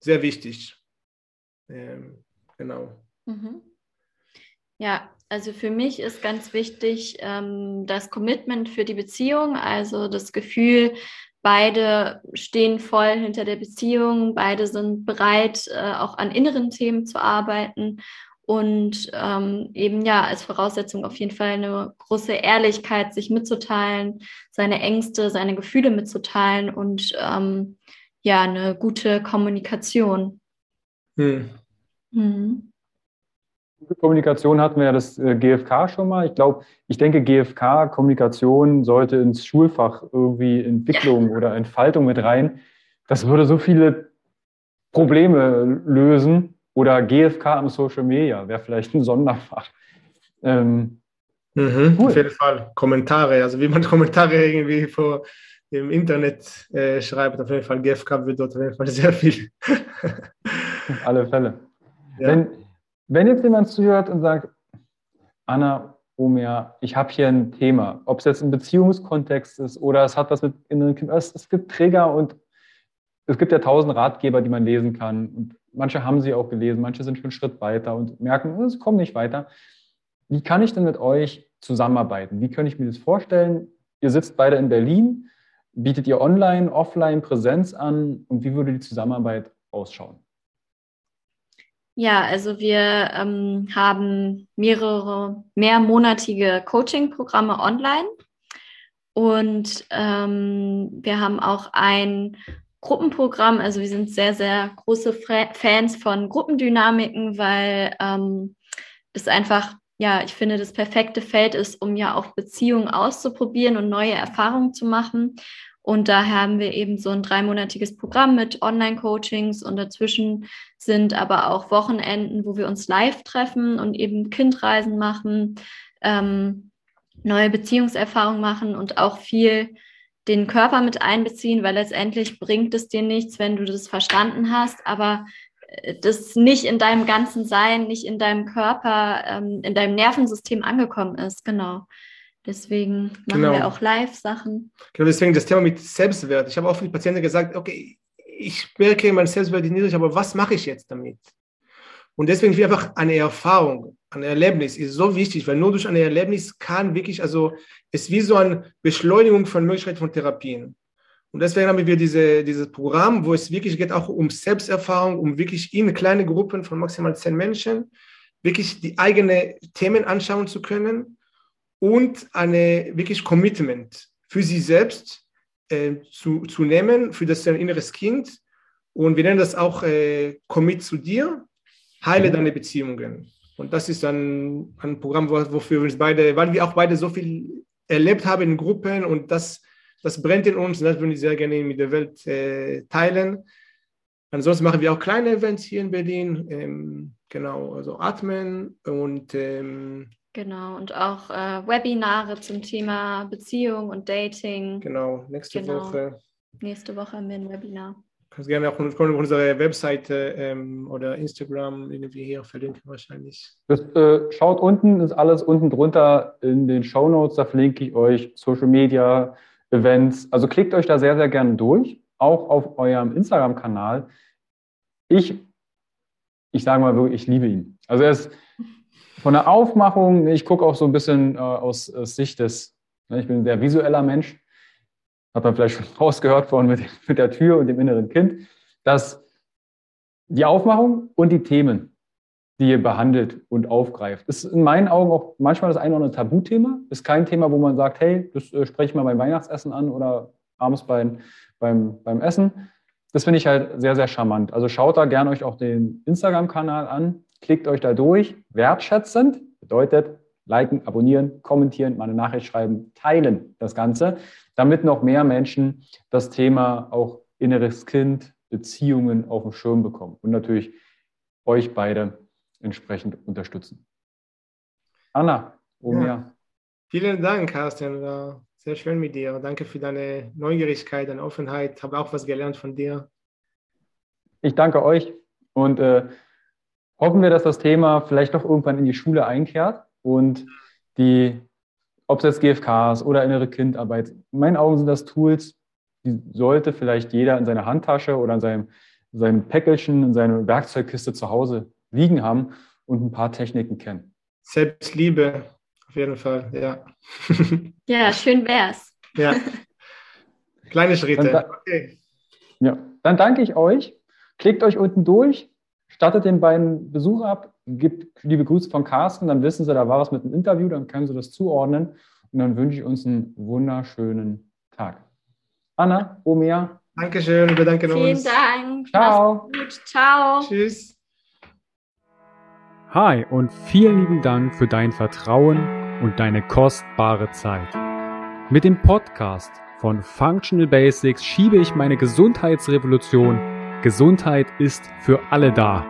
Speaker 3: sehr wichtig. Ähm, genau.
Speaker 2: Mhm. Ja, also für mich ist ganz wichtig ähm, das Commitment für die Beziehung, also das Gefühl, beide stehen voll hinter der Beziehung, beide sind bereit, äh, auch an inneren Themen zu arbeiten und ähm, eben ja als Voraussetzung auf jeden Fall eine große Ehrlichkeit, sich mitzuteilen, seine Ängste, seine Gefühle mitzuteilen und ähm, ja eine gute Kommunikation. Hm.
Speaker 1: Hm. Kommunikation hatten wir ja das äh, GFK schon mal. Ich glaube, ich denke, GFK, Kommunikation sollte ins Schulfach irgendwie Entwicklung ja. oder Entfaltung mit rein. Das würde so viele Probleme lösen. Oder GFK am Social Media wäre vielleicht ein Sonderfach.
Speaker 3: Ähm, mhm, cool. Auf jeden Fall. Kommentare, also wie man Kommentare irgendwie vor im Internet äh, schreibt, auf jeden Fall GFK wird dort auf jeden Fall sehr viel.
Speaker 1: auf alle Fälle. Ja. Wenn, wenn jetzt jemand zuhört und sagt, Anna, Omer, ich habe hier ein Thema, ob es jetzt ein Beziehungskontext ist oder es hat was mit inneren Kindern, es, gibt Trigger und es gibt ja tausend Ratgeber, die man lesen kann. Und manche haben sie auch gelesen, manche sind schon einen Schritt weiter und merken, es kommt nicht weiter. Wie kann ich denn mit euch zusammenarbeiten? Wie könnte ich mir das vorstellen? Ihr sitzt beide in Berlin. Bietet ihr online, offline Präsenz an und wie würde die Zusammenarbeit ausschauen?
Speaker 2: Ja, also wir ähm, haben mehrere mehrmonatige Coaching-Programme online und ähm, wir haben auch ein Gruppenprogramm. Also wir sind sehr, sehr große Fans von Gruppendynamiken, weil ähm, es einfach, ja, ich finde, das perfekte Feld ist, um ja auch Beziehungen auszuprobieren und neue Erfahrungen zu machen. Und da haben wir eben so ein dreimonatiges Programm mit Online-Coachings und dazwischen sind aber auch Wochenenden, wo wir uns live treffen und eben Kindreisen machen, ähm, neue Beziehungserfahrungen machen und auch viel den Körper mit einbeziehen, weil letztendlich bringt es dir nichts, wenn du das verstanden hast, aber äh, das nicht in deinem ganzen Sein, nicht in deinem Körper, ähm, in deinem Nervensystem angekommen ist. Genau. Deswegen machen genau. wir auch Live-Sachen.
Speaker 3: Genau, deswegen das Thema mit Selbstwert. Ich habe auch viele Patienten gesagt, okay, ich merke, mein Selbstwert ist niedrig, aber was mache ich jetzt damit? Und deswegen wie einfach eine Erfahrung, ein Erlebnis ist so wichtig, weil nur durch ein Erlebnis kann wirklich, also es ist wie so eine Beschleunigung von Möglichkeiten von Therapien. Und deswegen haben wir diese, dieses Programm, wo es wirklich geht auch um Selbsterfahrung, um wirklich in kleine Gruppen von maximal zehn Menschen wirklich die eigenen Themen anschauen zu können und eine wirklich Commitment für sie selbst äh, zu, zu nehmen, für das inneres Kind. Und wir nennen das auch äh, Commit zu dir, heile deine Beziehungen. Und das ist dann ein Programm, wofür wir uns beide, weil wir auch beide so viel erlebt haben in Gruppen und das, das brennt in uns und das würden wir sehr gerne mit der Welt äh, teilen. Ansonsten machen wir auch kleine Events hier in Berlin, ähm, genau, also Atmen und ähm,
Speaker 2: Genau, und auch äh, Webinare zum Thema Beziehung und Dating.
Speaker 3: Genau, nächste genau. Woche.
Speaker 2: Nächste Woche haben wir ein Webinar.
Speaker 3: Kannst gerne auch auf unsere Webseite ähm, oder Instagram irgendwie hier verlinken wahrscheinlich.
Speaker 1: Das, äh, schaut unten, ist alles unten drunter in den Show Notes. Da verlinke ich euch Social Media, Events. Also klickt euch da sehr, sehr gerne durch, auch auf eurem Instagram-Kanal. Ich, ich sage mal wirklich, ich liebe ihn. Also er ist von der Aufmachung, ich gucke auch so ein bisschen äh, aus, aus, Sicht des, ne, ich bin ein sehr visueller Mensch, hat man vielleicht schon rausgehört vorhin mit, mit der Tür und dem inneren Kind, dass die Aufmachung und die Themen, die ihr behandelt und aufgreift, ist in meinen Augen auch manchmal das eine oder andere Tabuthema. Ist kein Thema, wo man sagt, hey, das äh, spreche ich mal beim Weihnachtsessen an oder abends beim, beim, beim Essen. Das finde ich halt sehr, sehr charmant. Also schaut da gerne euch auch den Instagram-Kanal an klickt euch da durch. Wertschätzend bedeutet liken, abonnieren, kommentieren, mal eine Nachricht schreiben, teilen das Ganze, damit noch mehr Menschen das Thema auch inneres Kind, Beziehungen auf dem Schirm bekommen und natürlich euch beide entsprechend unterstützen. Anna, Omer. Ja.
Speaker 3: Vielen Dank, Carsten. War sehr schön mit dir. Danke für deine Neugierigkeit, deine Offenheit. Habe auch was gelernt von dir.
Speaker 1: Ich danke euch und äh, hoffen wir, dass das Thema vielleicht doch irgendwann in die Schule einkehrt und die, ob es jetzt GFKs oder innere Kindarbeit, in meinen Augen sind das Tools, die sollte vielleicht jeder in seiner Handtasche oder in seinem, seinem Päckelchen, in seiner Werkzeugkiste zu Hause liegen haben und ein paar Techniken kennen.
Speaker 3: Selbstliebe, auf jeden Fall, ja.
Speaker 2: Ja, schön wär's.
Speaker 3: Ja. Kleine Schritte. Dann, okay.
Speaker 1: Ja, dann danke ich euch. Klickt euch unten durch, Startet den beiden Besuch ab, gibt liebe Grüße von Carsten, dann wissen Sie, da war was mit dem Interview, dann können Sie das zuordnen und dann wünsche ich uns einen wunderschönen Tag. Anna, Omer.
Speaker 3: Dankeschön, wir bedanken
Speaker 2: Vielen uns. Vielen Dank.
Speaker 1: Ciao.
Speaker 2: Ciao.
Speaker 3: Tschüss.
Speaker 4: Hi und vielen lieben Dank für dein Vertrauen und deine kostbare Zeit. Mit dem Podcast von Functional Basics schiebe ich meine Gesundheitsrevolution Gesundheit ist für alle da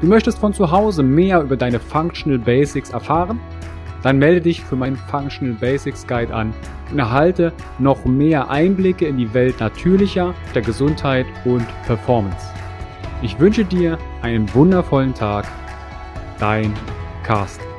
Speaker 4: Du möchtest von zu Hause mehr über deine Functional Basics erfahren? Dann melde dich für meinen Functional Basics Guide an und erhalte noch mehr Einblicke in die Welt natürlicher, der Gesundheit und Performance. Ich wünsche dir einen wundervollen Tag. Dein Carsten.